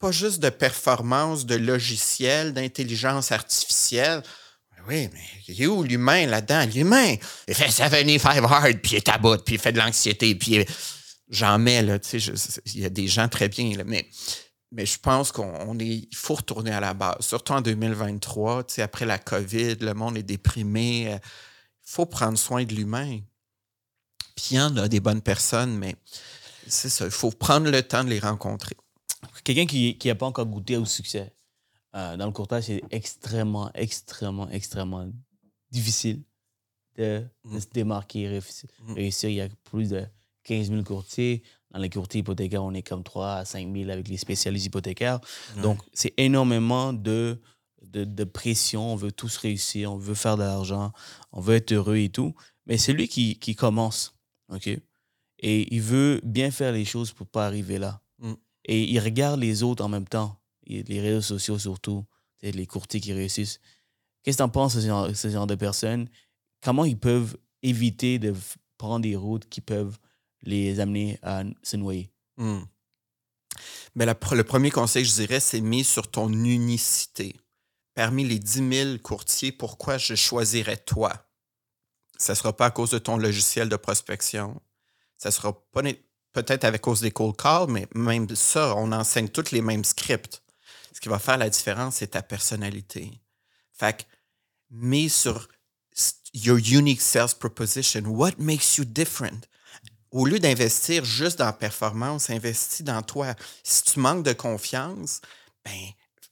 pas juste de performance, de logiciel, d'intelligence artificielle. Ben oui, mais il est où l'humain là-dedans? L'humain, il fait 75 hard, puis il est à bout, puis il fait de l'anxiété, puis j'en mets, là, tu sais, il y a des gens très bien, là, mais, mais je pense qu'on est, il faut retourner à la base, surtout en 2023, tu sais, après la COVID, le monde est déprimé, il faut prendre soin de l'humain. Puis il y en a des bonnes personnes, mais c'est ça, il faut prendre le temps de les rencontrer. Quelqu'un qui n'a pas encore goûté au succès, euh, dans le courtage, c'est extrêmement, extrêmement, extrêmement difficile de, mm. se démarquer, réussir. Mm. réussir. Il y a plus de 15 000 courtiers. Dans les courtiers hypothécaires, on est comme 3 à 5 000 avec les spécialistes hypothécaires. Donc, c'est énormément de, de, pression. On veut tous réussir, on veut faire de l'argent, on veut être heureux et tout. Mais c'est lui qui, qui commence. OK? Et il veut bien faire les choses pour pas arriver là. Mm. Et il regarde les autres en même temps, les réseaux sociaux surtout, les courtiers qui réussissent. Qu'est-ce que tu en penses ce genre, ce genre de personnes? Comment ils peuvent éviter de prendre des routes qui peuvent les amener à se noyer? Ben, le premier conseil, je dirais, c'est mis sur ton unicité. Parmi les 10 000 courtiers, pourquoi je choisirais toi? Ça ne sera pas à cause de ton logiciel de prospection. Ça sera peut-être avec cause des cold calls, mais même ça, on enseigne tous les mêmes scripts. Ce qui va faire la différence, c'est ta personnalité. Fait que, mets sur your unique sales proposition. What makes you different? Au lieu d'investir juste dans la performance, investis dans toi. Si tu manques de confiance, ben,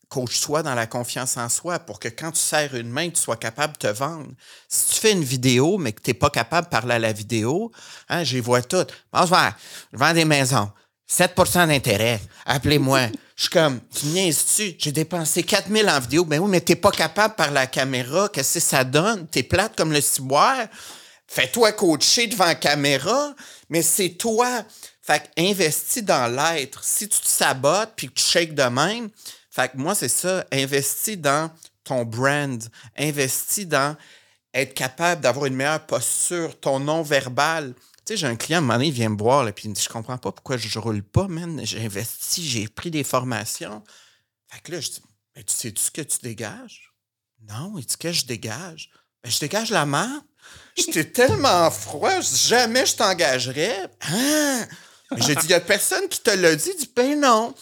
coach-toi dans la confiance en soi pour que quand tu serres une main, tu sois capable de te vendre. Si tu fais une vidéo, mais que tu n'es pas capable de parler à la vidéo, hein, j'y vois toutes. je vends des maisons. 7% d'intérêt. Appelez-moi. [laughs] Je suis comme, tu niaises-tu? J'ai dépensé 4000 en vidéo. Ben oui, mais t'es pas capable par la caméra. Qu'est-ce que ça donne? T'es plate comme le ciboire. Fais-toi coacher devant caméra, mais c'est toi. Fait investis dans l'être. Si tu te sabotes puis que tu shakes de même, fait que moi, c'est ça. Investis dans ton brand. Investis dans être capable d'avoir une meilleure posture, ton non-verbal. Tu sais, j'ai un client, à un moment donné, il vient me voir, et puis il me dit Je comprends pas pourquoi je, roule pas, man. J'ai investi, j'ai pris des formations. Fait que là, je dis Mais tu sais-tu ce que tu dégages? Non, il dit que je dégage? Ben, je dégage la main. J'étais tellement froid, jamais je t'engagerais. Hein? J'ai dit, il n'y a personne qui te l'a dit. Il dit, ben non.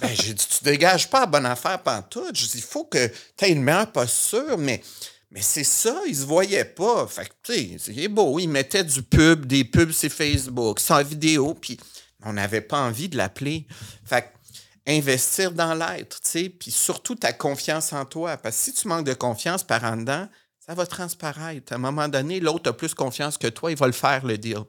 Ben, j'ai dit, tu dégages pas à bonne affaire tout. Je dis, il faut que tu aies une meilleure posture, mais mais c'est ça, il se voyait pas. Fait que, tu sais, il beau. Il mettait du pub, des pubs sur Facebook, sans vidéo, puis on n'avait pas envie de l'appeler. Fait que, investir dans l'être, tu sais, puis surtout ta confiance en toi. Parce que si tu manques de confiance par en dedans, ça va transparaître. À un moment donné, l'autre a plus confiance que toi, il va le faire, le deal.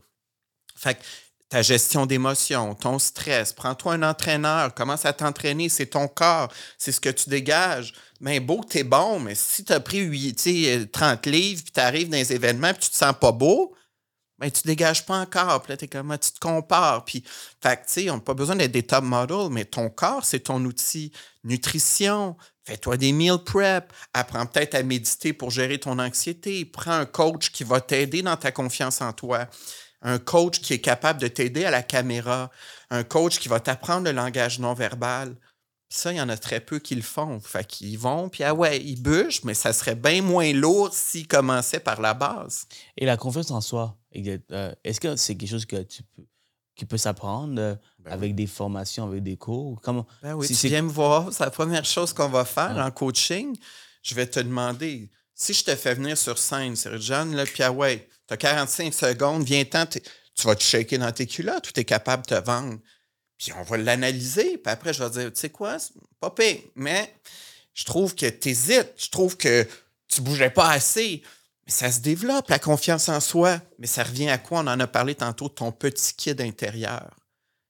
Fait que ta gestion d'émotions, ton stress. Prends-toi un entraîneur, commence à t'entraîner, c'est ton corps, c'est ce que tu dégages. Mais beau, t'es bon, mais si tu as pris 8, 30 livres, puis tu arrives dans les événements, puis tu te sens pas beau, ben, tu dégages pas encore. Puis là, comme, ah, tu te compares. Puis, fait tu sais, on n'a pas besoin d'être des top models, mais ton corps, c'est ton outil. Nutrition, fais-toi des meal prep, apprends peut-être à méditer pour gérer ton anxiété. Prends un coach qui va t'aider dans ta confiance en toi un coach qui est capable de t'aider à la caméra, un coach qui va t'apprendre le langage non verbal. Ça, il y en a très peu qui le font. Fait qu'ils vont, puis ah ouais, ils bûchent, mais ça serait bien moins lourd s'ils commençaient par la base. Et la confiance en soi, euh, est-ce que c'est quelque chose que tu peux, qui peut s'apprendre euh, ben avec des formations, avec des cours? Comment, ben oui, si tu viens me voir, c'est la première chose qu'on va faire en coaching. Je vais te demander, si je te fais venir sur scène, c'est John, là, puis ah ouais, tu as 45 secondes, viens-t'en, tu vas te shaker dans tes culottes, tu es capable de te vendre? Puis on va l'analyser, puis après, je vais dire, tu sais quoi, pas pire, mais je trouve que tu hésites, je trouve que tu bougeais pas assez. Mais ça se développe, la confiance en soi. Mais ça revient à quoi? On en a parlé tantôt, ton petit kid intérieur.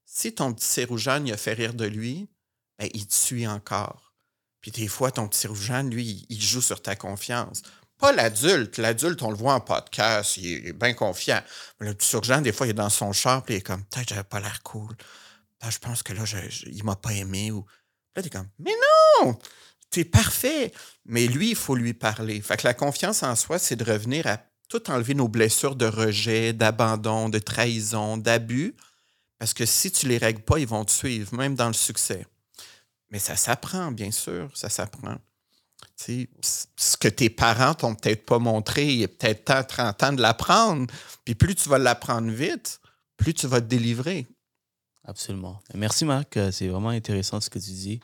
Si ton petit Céroujane, il a fait rire de lui, ben, il te suit encore. Puis des fois, ton petit Céroujane, lui, il joue sur ta confiance. Pas l'adulte. L'adulte, on le voit en podcast, il est bien confiant. Mais le surgent, des fois, il est dans son char, puis il est comme, peut-être j'avais pas l'air cool. je pense que là, je, il m'a pas aimé. Ou... Là, t'es comme, mais non! T'es parfait. Mais lui, il faut lui parler. Fait que la confiance en soi, c'est de revenir à tout enlever nos blessures de rejet, d'abandon, de trahison, d'abus. Parce que si tu les règles pas, ils vont te suivre, même dans le succès. Mais ça s'apprend, bien sûr, ça s'apprend ce que tes parents t'ont peut-être pas montré, il est peut-être temps, 30 ans de l'apprendre. Puis plus tu vas l'apprendre vite, plus tu vas te délivrer. Absolument. Merci, Marc. Euh, c'est vraiment intéressant ce que tu dis.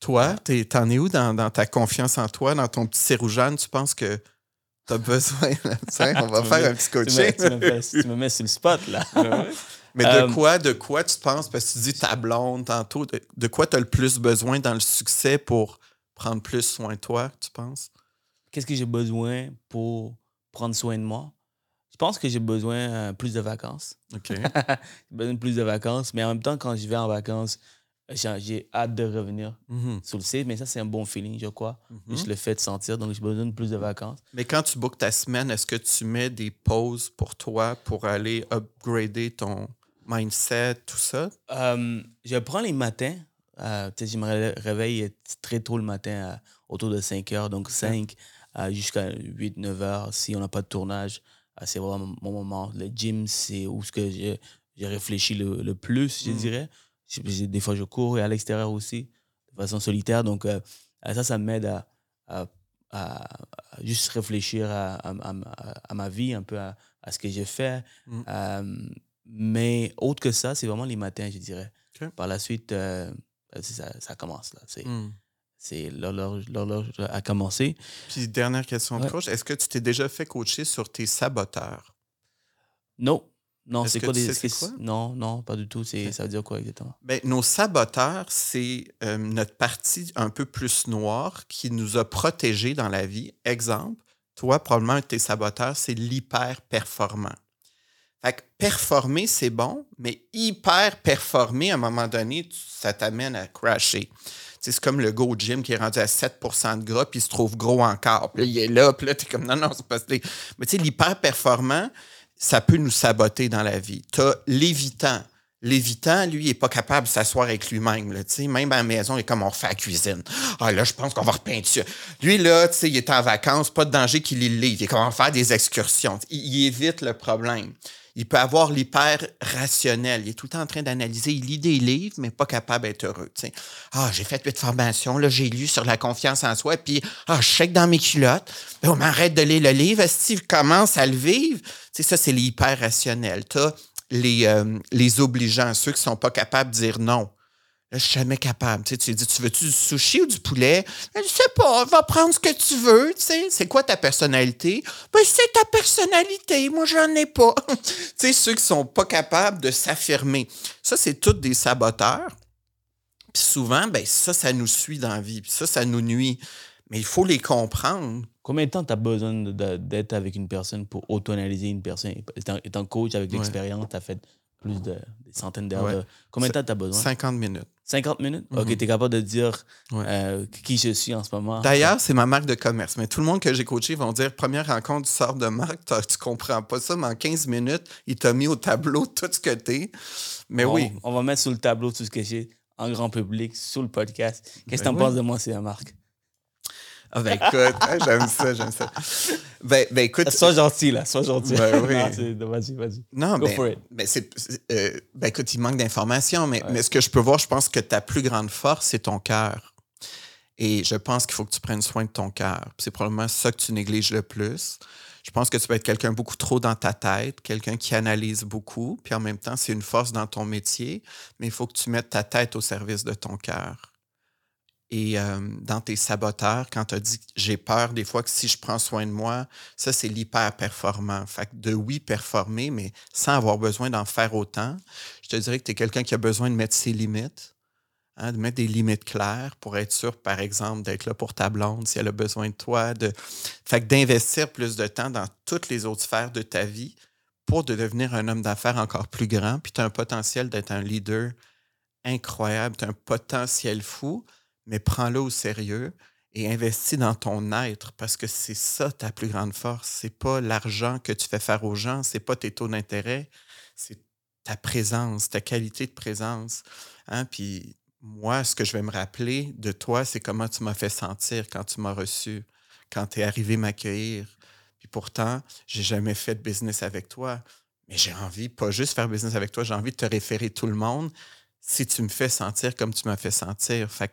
Toi, t'en es où dans, ta confiance en toi, dans ton petit Céroujane? Tu penses que tu as besoin? [laughs] on va faire un petit coaching. Tu me, mets, sur le spot, là. [laughs] Mais de euh, quoi, de quoi tu penses? Parce que tu dis ta blonde tantôt. De, de quoi tu as le plus besoin dans le succès pour prendre plus soin de toi, tu penses? Qu'est-ce que j'ai besoin pour prendre soin de moi? pense que j'ai besoin euh, plus de vacances. OK. [laughs] j'ai besoin de plus de vacances, mais en même temps, quand je vais en vacances, j'ai hâte de revenir mm-hmm. sur le site, mais ça, c'est un bon feeling, je crois. Mm-hmm. Juste le fait de sentir, donc j'ai besoin de plus de vacances. Mais quand tu bookes ta semaine, est-ce que tu mets des pauses pour toi pour aller upgrader ton mindset, tout ça? Euh, je prends les matins. Euh, je me réveille très tôt le matin, autour de 5 heures, donc 5 jusqu'à 8-9 heures si on n'a pas de tournage. c'est vraiment mon moment. Le gym, c'est où ce que j'ai réfléchi le, le, plus, je mm. dirais des fois, je cours à l'extérieur aussi, de façon solitaire. Donc, euh, ça, ça m'aide à, à, juste réfléchir à, à, ma vie, un peu à, ce que j'ai fait. Mm. Euh, mais autre que ça, c'est vraiment les matins, je dirais. Par la suite, euh, ça, ça, commence. là. C'est mm. c'est l'horloge a commencé. Puis, dernière question de coach, est-ce que tu t'es déjà fait coacher sur tes saboteurs? Non. Non, c'est quoi des. Non, non, pas du tout. C'est, Ça veut dire quoi exactement? Ben, nos saboteurs, c'est euh, notre partie un peu plus noire qui nous a protégés dans la vie. Exemple, toi, probablement, tes saboteurs, c'est l'hyper-performant. Fait que performer, c'est bon, mais hyper performer, à un moment donné, ça t'amène à crasher. C'est comme le go gym qui est rendu à 7% de gras, puis il se trouve gros encore. Puis là, il est là, puis là, t'es comme non, non, c'est pas. Mais tu sais, l'hyper performant, ça peut nous saboter dans la vie. Tu as l'évitant. L'évitant, lui, n'est pas capable de s'asseoir avec lui-même. Même à la maison, il est comme on refait la cuisine. Ah là, je pense qu'on va repeindre Lui, là, il est en vacances, pas de danger qu'il y livre. Il est comme va faire des excursions. il évite le problème il peut avoir l'hyper rationnel. Il est tout le temps en train d'analyser. Il lit des livres, mais pas capable d'être heureux. Ah, j'ai fait huit formations, là, j'ai lu sur la confiance en soi, puis ah, je chèque dans mes culottes. on m'arrête de lire le livre. Steve commence à le vivre. ça, c'est l'hyper rationnel. Tu les, euh, les obligeants, ceux qui ne sont pas capables de dire non. Là, je suis jamais capable. Tu, sais, tu dis, tu veux-tu du sushi ou du poulet? Je sais pas, va prendre ce que tu veux. Tu sais, c'est quoi ta personnalité? Ben, c'est ta personnalité. Moi, j'en ai pas. [laughs] tu sais, ceux qui sont pas capables de s'affirmer. Ça, c'est tous des saboteurs. Puis souvent, ben, ça, ça nous suit dans la vie. Puis ça, ça nous nuit. Mais il faut les comprendre. Combien de temps tu as besoin d'être avec une personne pour auto-analyser une personne? Étant, coach avec l'expérience, tu as fait plus de des centaines d'heures. Combien de temps tu as besoin? 50 minutes. 50 minutes? OK, mhm. tu es capable de dire euh, qui je suis en ce moment. D'ailleurs, c'est ma marque de commerce. Mais tout le monde que j'ai coaché vont dire première rencontre, tu sors de marque, tu comprends pas ça, mais en 15 minutes, il t'a mis au tableau tout ce que tu es. Mais oui. On va mettre sur le tableau tout ce que j'ai en grand public, sur le podcast. Qu'est-ce que ben tu en penses de moi, c'est la marque? Ah ben écoute, hein, j'aime ça, j'aime ça. Ben, ben, écoute. Sois gentil, là, sois gentil. Ben oui. vas-y, vas-y. Non, Go ben, for it. Ben, c'est, euh, ben écoute, il manque d'informations, mais, mais ce que je peux voir, je pense que ta plus grande force, c'est ton cœur. Et je pense qu'il faut que tu prennes soin de ton cœur. C'est probablement ça que tu négliges le plus. Je pense que tu peux être quelqu'un beaucoup trop dans ta tête, quelqu'un qui analyse beaucoup, puis en même temps, c'est une force dans ton métier, mais il faut que tu mettes ta tête au service de ton cœur. Et dans tes saboteurs, quand tu as dit j'ai peur des fois que si je prends soin de moi, ça, c'est l'hyper-performant. Fait de oui, performer, mais sans avoir besoin d'en faire autant. Je te dirais que tu es quelqu'un qui a besoin de mettre ses limites, hein, de mettre des limites claires pour être sûr, par exemple, d'être là pour ta blonde si elle a besoin de toi. De... Fait d'investir plus de temps dans toutes les autres sphères de ta vie pour de devenir un homme d'affaires encore plus grand. Puis tu as un potentiel d'être un leader incroyable, tu as un potentiel fou mais prends-le au sérieux et investis dans ton être parce que c'est ça ta plus grande force. C'est pas l'argent que tu fais faire aux gens, c'est pas tes taux d'intérêt, c'est ta présence, ta qualité de présence. Hein? Puis moi, ce que je vais me rappeler de toi, c'est comment tu m'as fait sentir quand tu m'as reçu, quand tu es arrivé m'accueillir. Puis pourtant, j'ai jamais fait de business avec toi. Mais j'ai envie, pas juste faire business avec toi, j'ai envie de te référer tout le monde si tu me fais sentir comme tu m'as fait sentir. Fait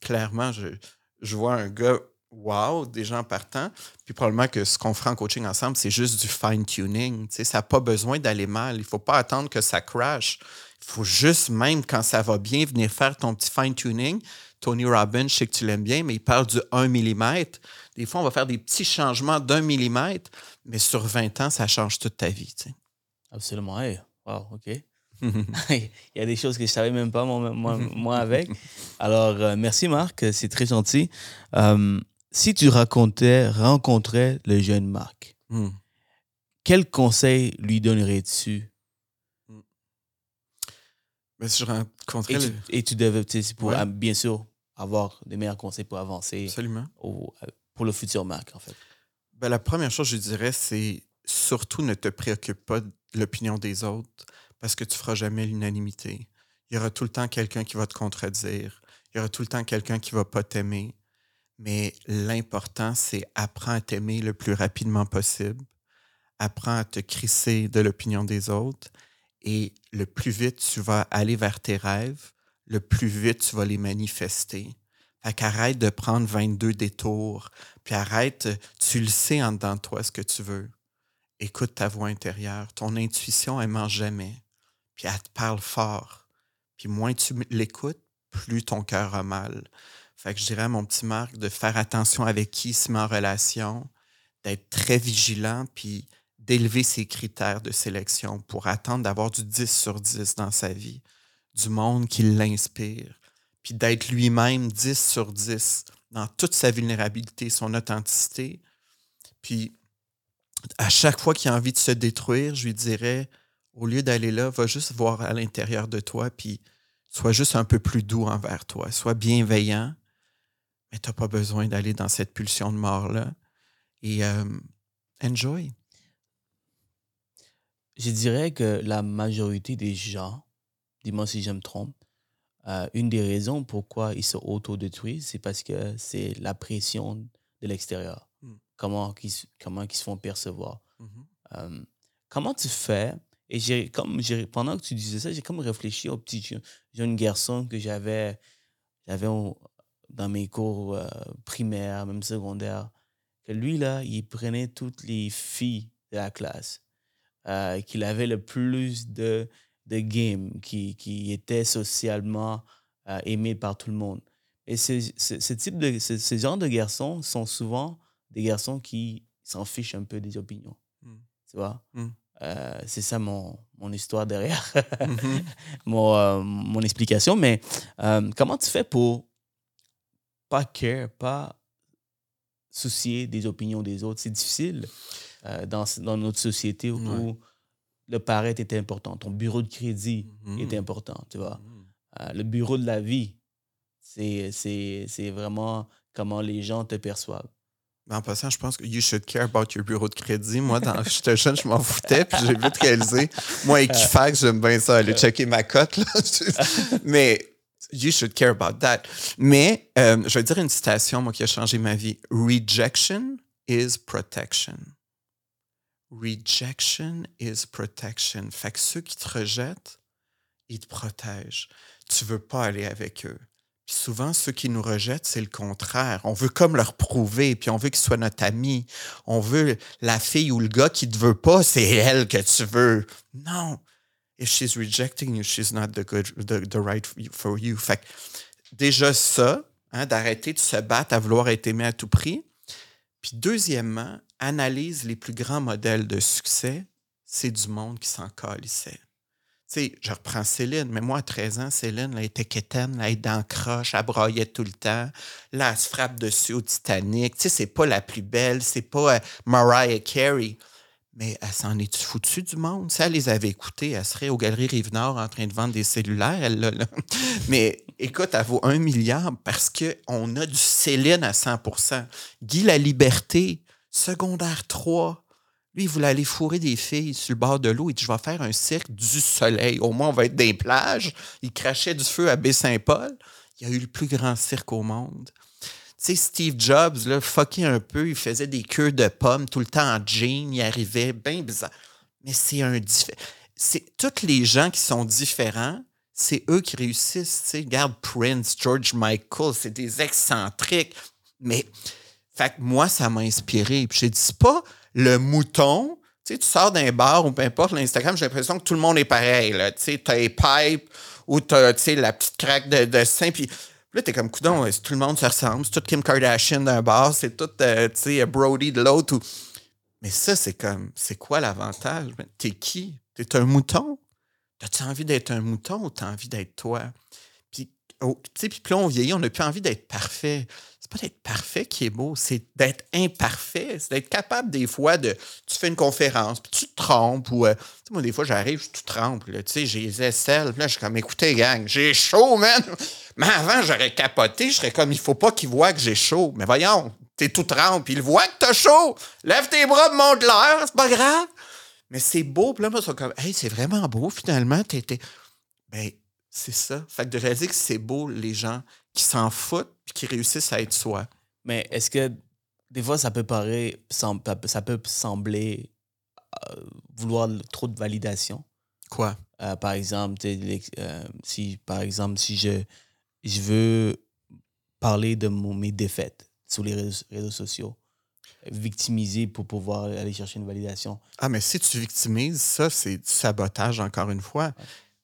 clairement, je, vois un gars wow, des gens partants. Puis probablement que ce qu'on fera en coaching ensemble, c'est juste du fine-tuning. Ça n'a pas besoin d'aller mal. Il ne faut pas attendre que ça crash. Il faut juste, même quand ça va bien, venir faire ton petit fine-tuning. Tony Robbins, je sais que tu l'aimes bien, mais il parle du 1 mm. Des fois, on va faire des petits changements d'un millimètre, mais sur 20 ans, ça change toute ta vie. Absolument. Wow, OK. [laughs] Il y a des choses que je savais même pas, moi, moi, avec. Alors, euh, merci Marc, c'est très gentil. Euh, si tu racontais, rencontrais le jeune Marc, hmm. quel conseil lui donnerais-tu? Mais si je rencontrais... Et, tu, et tu devais, pour, bien sûr, avoir des meilleurs conseils pour avancer. Absolument. Euh, pour le futur Mac, en fait. Ben, la première chose, je dirais, c'est surtout ne te préoccupe pas de l'opinion des autres parce que tu feras jamais l'unanimité. Il y aura tout le temps quelqu'un qui va te contredire. Il y aura tout le temps quelqu'un qui va pas t'aimer. Mais l'important, c'est apprendre à t'aimer le plus rapidement possible. Apprends à te crisser de l'opinion des autres. Et le plus vite tu vas aller vers tes rêves, le plus vite tu vas les manifester. Fait qu'arrête de prendre 22 détours, puis arrête, tu le sais en dedans de toi ce que tu veux. Écoute ta voix intérieure. Ton intuition, elle ment jamais. Puis elle te parle fort. Puis moins tu l'écoutes, plus ton cœur a mal. Fait que je dirais à mon petit Marc de faire attention avec qui il se met en relation, d'être très vigilant, puis d'élever ses critères de sélection pour attendre d'avoir du 10 sur 10 dans sa vie, du monde qui l'inspire, puis d'être lui-même 10 sur 10 dans toute sa vulnérabilité, son authenticité. Puis à chaque fois qu'il a envie de se détruire, je lui dirais, au lieu d'aller là, va juste voir à l'intérieur de toi, puis sois juste un peu plus doux envers toi, sois bienveillant, mais tu n'as pas besoin d'aller dans cette pulsion de mort-là. Et euh, enjoy. Je dirais que la majorité des gens, dis-moi si je me trompe, euh, une des raisons pourquoi ils se autodétruisent, c'est parce que c'est la pression de l'extérieur. Hmm. Comment, ils, comment ils se font percevoir. Mm-hmm. Euh, comment tu fais Et j'ai, comme, pendant que tu disais ça, j'ai comme réfléchi au petit jeune garçon que j'avais, j'avais dans mes cours euh, primaires, même secondaires, que lui, là, il prenait toutes les filles de la classe, euh, qu'il avait le plus de, de games, qui, qui était socialement euh, aimé par tout le monde. Et ce, ce, type de, ce, ce, genre de garçons sont souvent des garçons qui s'en fichent un peu des opinions. Hmm. Tu vois? Hmm. c'est ça mon, mon histoire derrière, mm-hmm. [laughs] mon, mon explication. Mais comment tu fais pour pas care, pas soucier des opinions des autres? C'est difficile euh, dans, dans, notre société où, le paraître est important. Ton bureau de crédit mm-hmm. est important, tu vois. Euh, le bureau de la vie, c'est vraiment comment les gens te perçoivent. En passant, je pense que you should care about your bureau de crédit. Moi, quand [laughs] j'étais jeune, je m'en foutais, puis j'ai vite réalisé. Moi, Equifax, j'aime bien ça, aller checker ma cote. [laughs] Mais You should care about that. Mais euh, je vais dire une citation, moi, qui a changé ma vie. Rejection is protection. Rejection is protection. Fait que ceux qui te rejettent, ils te protègent. Tu veux pas aller avec eux. Puis souvent, ceux qui nous rejettent, c'est le contraire. On veut comme leur prouver, puis on veut qu'ils soient notre ami. On veut la fille ou le gars qui te veut pas, c'est elle que tu veux. Non if she's rejecting you, she's not the good, the, the right for you. Fait déjà ça, hein, d'arrêter de se battre à vouloir être aimé à tout prix. Puis deuxièmement, analyse les plus grands modèles de succès, c'est du monde qui s'en calissait. Je reprends Céline, mais moi, à 13 ans, Céline, elle était quétaine, elle était dans croche, elle braillait tout le temps. Là, elle se frappe dessus au Titanic. Tu c'est pas la plus belle, c'est pas euh, Mariah Carey. Mais elle s'en est foutue du monde? Si elle les avait écoutés, elle serait aux Galeries Rive-Nord en train de vendre des cellulaires, elle là. [laughs] Mais écoute, elle vaut un milliard parce qu'on a du Céline à 100% Guy La Liberté, secondaire 3. Lui, il voulait aller fourrer des filles sur le bord de l'eau. Il dit Je vais faire un cirque du soleil. Au moins, on va être des plages. Il crachait du feu à Baie-Saint-Paul. Il a eu le plus grand cirque au monde sais, Steve Jobs, là, fucké un peu, il faisait des queues de pommes tout le temps en jean, il arrivait bien bizarre. Mais c'est un c'est tous les gens qui sont différents, c'est eux qui réussissent. Tu sais, regarde Prince, George Michael, c'est des excentriques. Mais, fait que moi, ça m'a inspiré. Puis j'ai dit, c'est pas le mouton. Tu sais, tu sors d'un bar ou peu importe l'Instagram, j'ai l'impression que tout le monde est pareil. Tu sais, t'as les pipes ou tu sais, la petite craque de, de sein. Puis Là, t'es comme, coudon, tout le monde se ressemble? C'est tout Kim Kardashian d'un bar, c'est tout, euh, Brody de l'autre. Mais ça, c'est comme, c'est quoi l'avantage? T'es qui? T'es un mouton? T'as-tu envie d'être un mouton ou t'as envie d'être toi? Puis, oh, puis plus on vieillit, on n'a plus envie d'être parfait. Pas d'être parfait qui est beau, c'est d'être imparfait. C'est d'être capable des fois de. Tu fais une conférence, puis tu te trompes, ou. Euh, moi, des fois, j'arrive, je te trempe, tu sais, j'ai les aisselles, là, je suis comme, écoutez, gang, j'ai chaud, man. Mais avant, j'aurais capoté, je serais comme, il faut pas qu'il voit que j'ai chaud. Mais voyons, t'es tout trempe, il voit que t'as chaud. Lève tes bras, monte l'air, c'est pas grave. Mais c'est beau, puis là, moi, ils comme, hey, c'est vraiment beau, finalement, t'es. Ben, c'est ça. Fait que de réaliser que c'est beau, les gens qui s'en foutent puis qui réussissent à être soi. Mais est-ce que des fois, ça peut paraître, ça peut sembler euh, vouloir trop de validation? Quoi? Euh, par exemple, euh, si par exemple, si je, je veux parler de mes défaites sur les réseaux, sociaux, victimiser pour pouvoir aller chercher une validation. Ah, mais si tu victimises, ça, c'est du sabotage, encore une fois.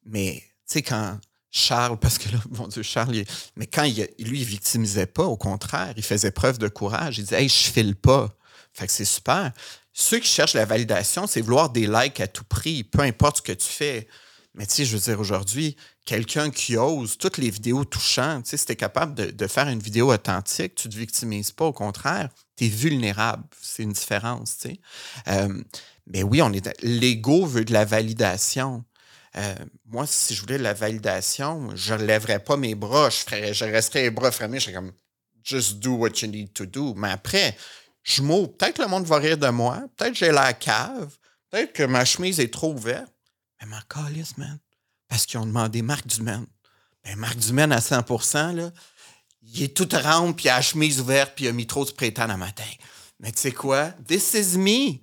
Mais sais, quand Charles, parce que là, [laughs] mon Dieu, Charles, mais quand il, lui, il victimisait pas, au contraire, il faisait preuve de courage. Il disait, hey, je file pas. Fait que c'est super. Ceux qui cherchent la validation, c'est vouloir des likes à tout prix, peu importe ce que tu fais. Mais tu sais, je veux dire, aujourd'hui, quelqu'un qui ose toutes les vidéos touchantes, tu si tu es capable de, faire une vidéo authentique, tu te victimises pas, au contraire, tu es vulnérable. C'est une différence, tu sais. Euh, mais oui, on est. L'ego veut de la validation. Euh, moi, si je voulais la validation, je ne lèverais pas mes bras, je, ferais, je resterais les bras fermés, je serais comme just do what you need to do. Mais après, je m'ouvre. Peut-être que le monde va rire de moi, peut-être que j'ai la cave, peut-être que ma chemise est trop ouverte. Mais ma calice, man. Parce qu'ils ont demandé Marc Dumaine. Ben, Marc Dumaine à 100 là, il est tout rond, puis il a la chemise ouverte, puis il a mis trop de prétend à matin. Mais tu sais quoi? This is me.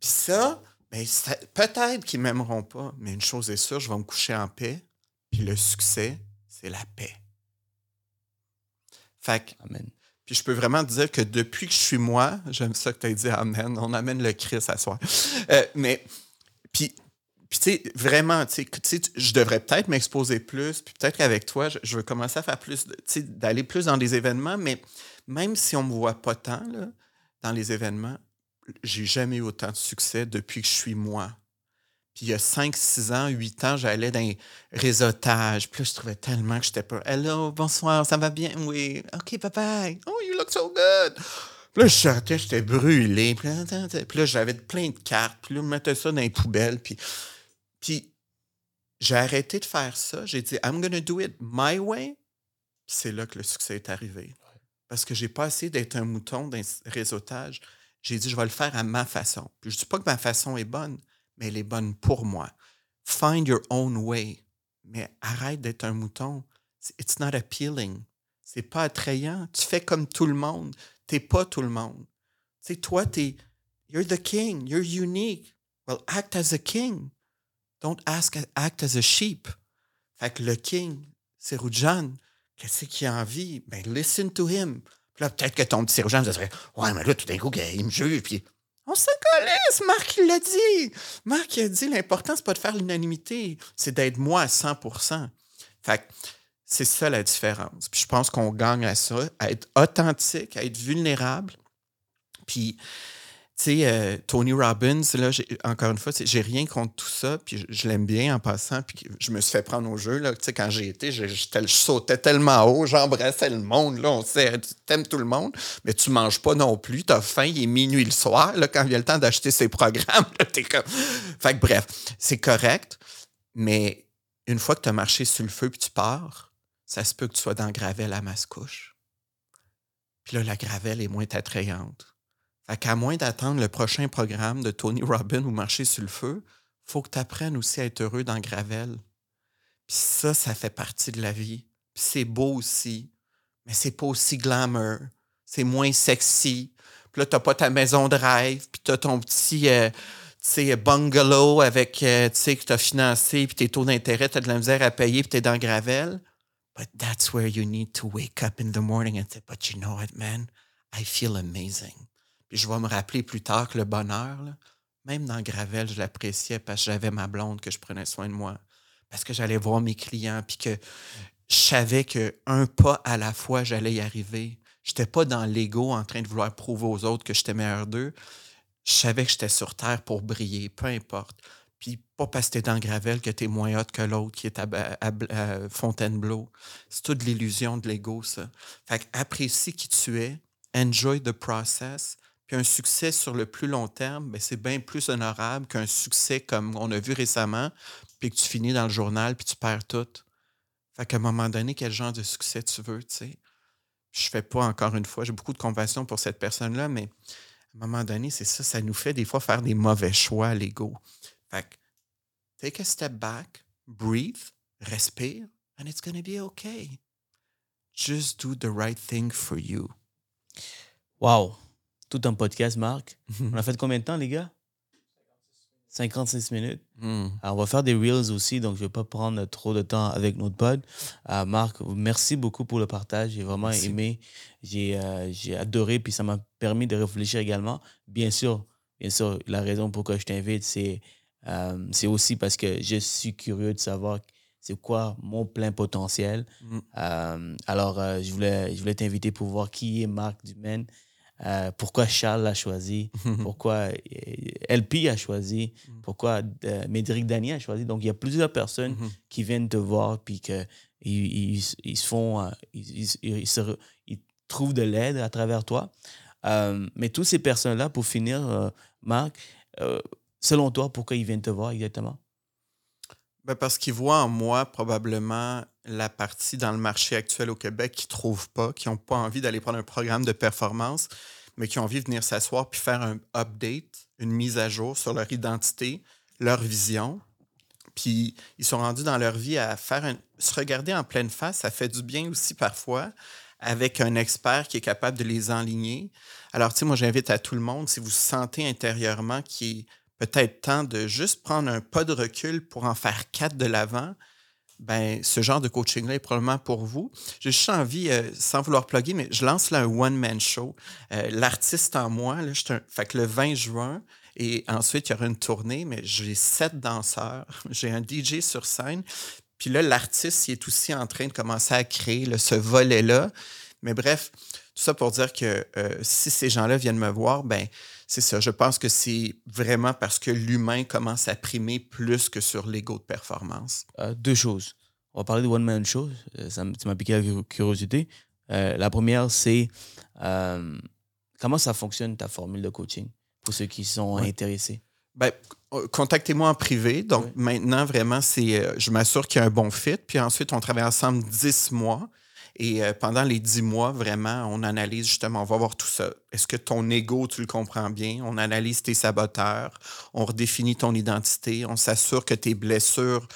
Puis ça, ben, peut-être qu'ils m'aimeront pas, mais une chose est sûre, je vais me coucher en paix. Puis le succès, c'est la paix. Fait Amen. Puis je peux vraiment te dire que depuis que je suis moi, j'aime ça que tu as dit Amen, on amène le Christ à soi. Euh, mais, puis, puis tu sais, vraiment, tu sais, je devrais peut-être m'exposer plus, puis peut-être qu'avec toi, je, veux commencer à faire plus, tu sais, d'aller plus dans des événements, mais même si on ne me voit pas tant là, dans les événements, j'ai jamais eu autant de succès depuis que je suis moi. Puis il y a 5, 6 ans, 8 ans, j'allais dans les réseautages. Puis là, je trouvais tellement que j'étais pas. Hello, bonsoir, ça va bien? Oui. OK, papa. Oh, you look so good. Puis là, je sortais, j'étais brûlé. Puis là, j'avais plein de cartes. Puis là, je mettais ça dans les poubelles. Puis, puis j'ai arrêté de faire ça. J'ai dit, I'm going to do it my way. C'est là que le succès est arrivé. Parce que j'ai pas essayé d'être un mouton dans les réseautages. J'ai dit, je vais le faire à ma façon. Je ne dis pas que ma façon est bonne, mais elle est bonne pour moi. Find your own way. Mais arrête d'être un mouton. It's not appealing. C'est pas attrayant. Tu fais comme tout le monde. Tu n'es pas tout le monde. Tu toi, tu es. You're the king. You're unique. Well, act as a king. Don't ask, act as a sheep. Fait que le king, c'est Rujan. Qu'est-ce qu'il a envie? Ben, listen to him là, peut-être que ton petit chirurgien vous dirait Ouais, mais là, tout d'un coup, il me juge, puis on se connaisse, Marc il l'a dit. Marc il a dit l'important, c'est pas de faire l'unanimité, c'est d'être moi à 100% Fait c'est ça la différence. Puis je pense qu'on gagne à ça, à être authentique, à être vulnérable. Puis tu sais, euh, Tony Robbins, là, encore une fois, j'ai rien contre tout ça, puis je, l'aime bien en passant, puis je me suis fait prendre au jeu, là, tu sais, quand j'ai été, je, sautais tellement haut, j'embrassais le monde, là, on sait, tu aimes tout le monde, mais tu manges pas non plus, tu as faim, il est minuit le soir, là, quand vient le temps d'acheter ses programmes, t'es comme... Fait que bref, c'est correct, mais une fois que tu as marché sur le feu puis tu pars, ça se peut que tu sois dans gravelle à mascouche. Puis là, la gravelle est moins attrayante qu'à moins d'attendre le prochain programme de Tony Robbins ou Marcher sur le feu, faut que tu apprennes aussi à être heureux dans Gravel. Puis ça, ça fait partie de la vie. Puis c'est beau aussi, mais c'est pas aussi glamour. C'est moins sexy. Puis là, t'as pas ta maison de rêve, puis t'as ton petit euh, bungalow avec, euh, tu sais, que t'as financé, puis tes taux d'intérêt, t'as de la misère à payer, puis t'es dans Gravel. But that's where you need to wake up in the morning and say, but you know what, man? I feel amazing. Puis je vais me rappeler plus tard que le bonheur, même dans Gravel, je l'appréciais parce que j'avais ma blonde, que je prenais soin de moi. Parce que j'allais voir mes clients, puis que je savais qu'un pas à la fois, j'allais y arriver. Je n'étais pas dans l'ego en train de vouloir prouver aux autres que j'étais meilleur d'eux. Je savais que j'étais sur Terre pour briller, peu importe. Puis pas parce que t'es dans gravel que t'es moins hot que l'autre qui est à, Fontainebleau. C'est toute l'illusion de l'ego, ça. Fait apprécie qui tu es, enjoy the process, puis un succès sur le plus long terme, ben, c'est bien plus honorable qu'un succès comme on a vu récemment, puis que tu finis dans le journal, puis tu perds tout. Fait qu'à un moment donné, quel genre de succès tu veux, tu sais? Je fais pas encore une fois, j'ai beaucoup de compassion pour cette personne-là, mais à un moment donné, c'est ça, ça nous fait des fois faire des mauvais choix, l'ego. Fait que, take a step back, breathe, respire, and it's gonna be okay. Just do the right thing for you. Wow! Tout un podcast, Marc. [laughs] On a fait combien de temps, les gars? 56 minutes. Hmm. Alors, on va faire des reels aussi, donc je ne vais pas prendre trop de temps avec notre pod. Euh, Marc, merci beaucoup pour le partage. J'ai vraiment aimé. Euh, j'ai adoré, puis ça m'a permis de réfléchir également. Bien sûr, bien sûr, la raison pourquoi je t'invite, c'est euh, c'est aussi parce que je suis curieux de savoir c'est quoi mon plein potentiel. Hmm. alors, je voulais, je voulais t'inviter pour voir qui est Marc Dumaine. Euh, pourquoi Charles l'a choisi, [laughs] pourquoi euh, LP a choisi, mm. pourquoi euh, Médéric Daniel a choisi? Donc, il y a plusieurs personnes mm-hmm. qui viennent te voir puis qu'ils ils, ils, se font, ils, ils, trouvent de l'aide à travers toi. mais toutes ces personnes-là, pour finir, Marc, selon toi, pourquoi ils viennent te voir exactement? Ben parce qu'ils voient en moi probablement la partie dans le marché actuel au Québec qui ne trouvent pas, qui n'ont pas envie d'aller prendre un programme de performance, mais qui ont envie de venir s'asseoir puis faire un update, une mise à jour sur leur identité, leur vision. Puis ils sont rendus dans leur vie à faire se regarder en pleine face. Ça fait du bien aussi parfois avec un expert qui est capable de les enligner. Alors, tu sais, moi, j'invite à tout le monde, si vous sentez intérieurement qu'il est peut-être temps de juste prendre un pas de recul pour en faire quatre de l'avant, ben, ce genre de coaching-là est probablement pour vous. J'ai juste envie, euh, sans vouloir plugger, mais je lance là un one-man show. Euh, l'artiste en moi, là, un... fait que le 20 juin, et ensuite, il y aura une tournée, mais j'ai sept danseurs, [laughs] j'ai un DJ sur scène. Puis là, l'artiste, il est aussi en train de commencer à créer ce volet-là. Mais bref, tout ça pour dire que euh, si ces gens-là viennent me voir, ben c'est ça. Je pense que c'est vraiment parce que l'humain commence à primer plus que sur l'ego de performance. Euh, deux choses. On va parler de One Man Show. Euh, ça m'a piqué la curiosité. Euh, la première, c'est comment ça fonctionne ta formule de coaching pour ceux qui sont intéressés? Ben, contactez-moi en privé. Donc maintenant, vraiment, c'est je m'assure qu'il y a un bon fit. Puis ensuite, on travaille ensemble 10 mois. Et euh, pendant les dix mois, vraiment, on analyse justement, on va voir tout ça. Est-ce que ton ego, tu le comprends bien? On analyse tes saboteurs, on redéfinit ton identité, on s'assure que tes blessures,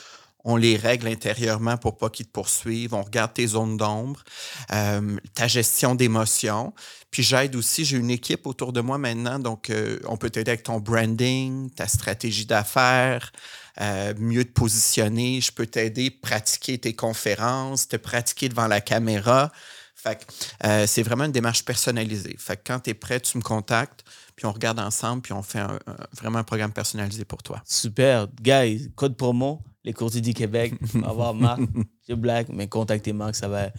on les règle intérieurement pour pas qu'ils te poursuivent. On regarde tes zones d'ombre, euh, ta gestion d'émotions. Puis j'aide aussi, j'ai une équipe autour de moi maintenant, donc euh, on peut t'aider avec ton branding, ta stratégie d'affaires, euh, mieux te positionner. Je peux t'aider à pratiquer tes conférences, te pratiquer devant la caméra. Fait euh, c'est vraiment une démarche personnalisée. Fait quand tu es prêt, tu me contactes, puis on regarde ensemble, puis on fait vraiment un programme personnalisé pour toi. Super. Guys, code promo, les courtiers du Québec. [laughs] On va voir Marc, je blague, mais contactez Marc, ça va,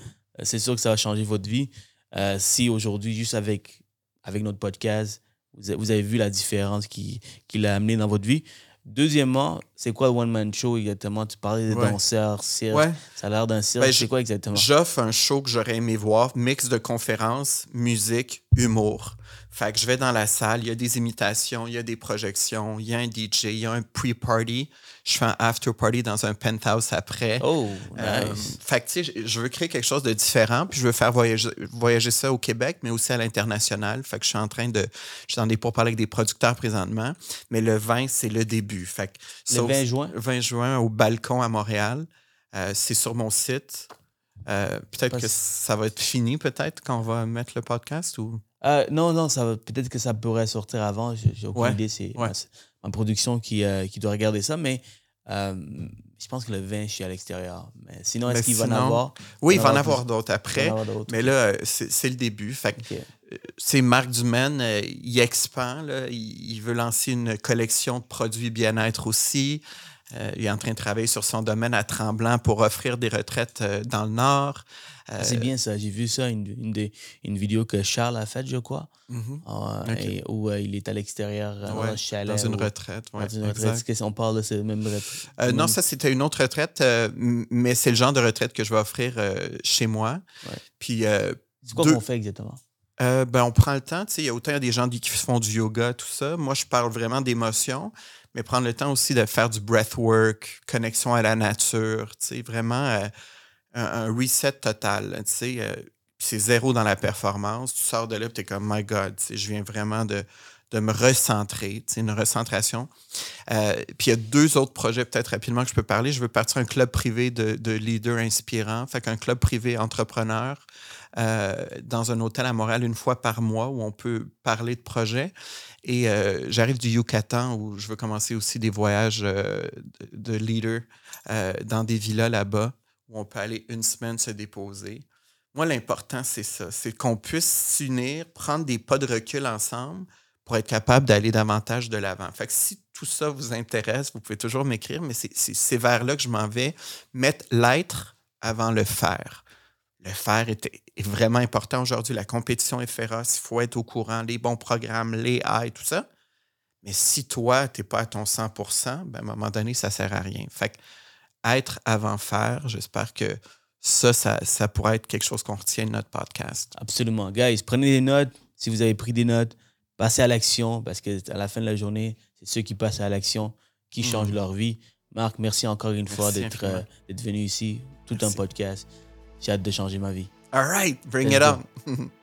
c'est sûr que ça va changer votre vie. Euh, si aujourd'hui, juste avec, avec notre podcast, vous avez vu la différence qu'il qui a amené dans votre vie, Deuxièmement, c'est quoi le One Man Show exactement? Tu parlais des danseurs, cirque. Ça a l'air d'un cirque. Ben, c'est quoi exactement? J'offre un show que j'aurais aimé voir, mix de conférences, musique, humour. Fait que je vais dans la salle, il y a des imitations, il y a des projections, il y a un DJ, il y a un pre-party. Je fais un after-party dans un penthouse après. Oh, euh, nice. fait que, tu sais, je veux créer quelque chose de différent, puis je veux faire voyager, voyager ça au Québec, mais aussi à l'international. Fait que je suis en train de... Je suis dans des pourparlers avec des producteurs présentement, mais le 20, c'est le début. Fait que, le 20 juin? 20 juin, au Balcon à Montréal. Euh, c'est sur mon site. Euh, peut-être que ça va être fini, peut-être, quand on va mettre le podcast ou... Euh, non, non, ça peut-être que ça pourrait sortir avant. J'ai aucune idée. C'est ma, production qui, euh, qui doit regarder ça. Mais euh, je pense que le vin, je suis à l'extérieur. Mais sinon, est-ce qu'il va en avoir? Oui, il va en avoir d'autres après. Mais là, c'est le début. C'est Marc Dumaine, il expand. il, veut lancer une collection de produits bien-être aussi. Il est en train de travailler sur son domaine à Tremblant pour offrir des retraites dans le Nord. Ah, c'est bien ça. J'ai vu ça, une, une, une, vidéo que Charles a faite, je crois, mm-hmm. ah, où il est à l'extérieur dans un chalet. Dans une retraite. dans une retraite. Est-ce qu'on parle de cette même retraite? non, ça, c'était une autre retraite, mais c'est le genre de retraite que je vais offrir chez moi. Puis. c'est quoi qu'on fait exactement? ben, on prend le temps. Il y a autant des gens qui font du yoga, tout ça. Moi, je parle vraiment d'émotion mais prendre le temps aussi de faire du breathwork, connexion à la nature, vraiment euh, un, reset total. Euh, c'est zéro dans la performance. Tu sors de là tu es comme, my God, je viens vraiment de, de me recentrer, une recentration. Euh, puis il y a deux autres projets, peut-être rapidement, que je peux parler. Je veux partir un club privé de, de leaders inspirants, fait qu'un club privé entrepreneur dans un hôtel à Montréal une fois par mois où on peut parler de projets. Et euh, j'arrive du Yucatan où je veux commencer aussi des voyages euh, de, leader euh, dans des villas là-bas où on peut aller une semaine se déposer. Moi, l'important, c'est ça, c'est qu'on puisse s'unir, prendre des pas de recul ensemble pour être capable d'aller davantage de l'avant. Fait si tout ça vous intéresse, vous pouvez toujours m'écrire, mais c'est vers là que je m'en vais, mettre l'être avant le faire le faire est, vraiment important aujourd'hui. La compétition est féroce. Il faut être au courant, les bons programmes, les A tout ça. Mais si toi, tu n'es pas à ton 100% ben, à un moment donné, ça ne sert à rien. Fait être avant faire, j'espère que ça, ça, ça pourrait être quelque chose qu'on retient de notre podcast. Absolument. Guys, prenez des notes. Si vous avez pris des notes, passez à l'action parce qu'à la fin de la journée, c'est ceux qui passent à l'action qui mmh. changent leur vie. Marc, merci encore une fois d'être euh, venu ici, tout un podcast. J'ai hâte de changer ma vie. All right, bring it on. [laughs]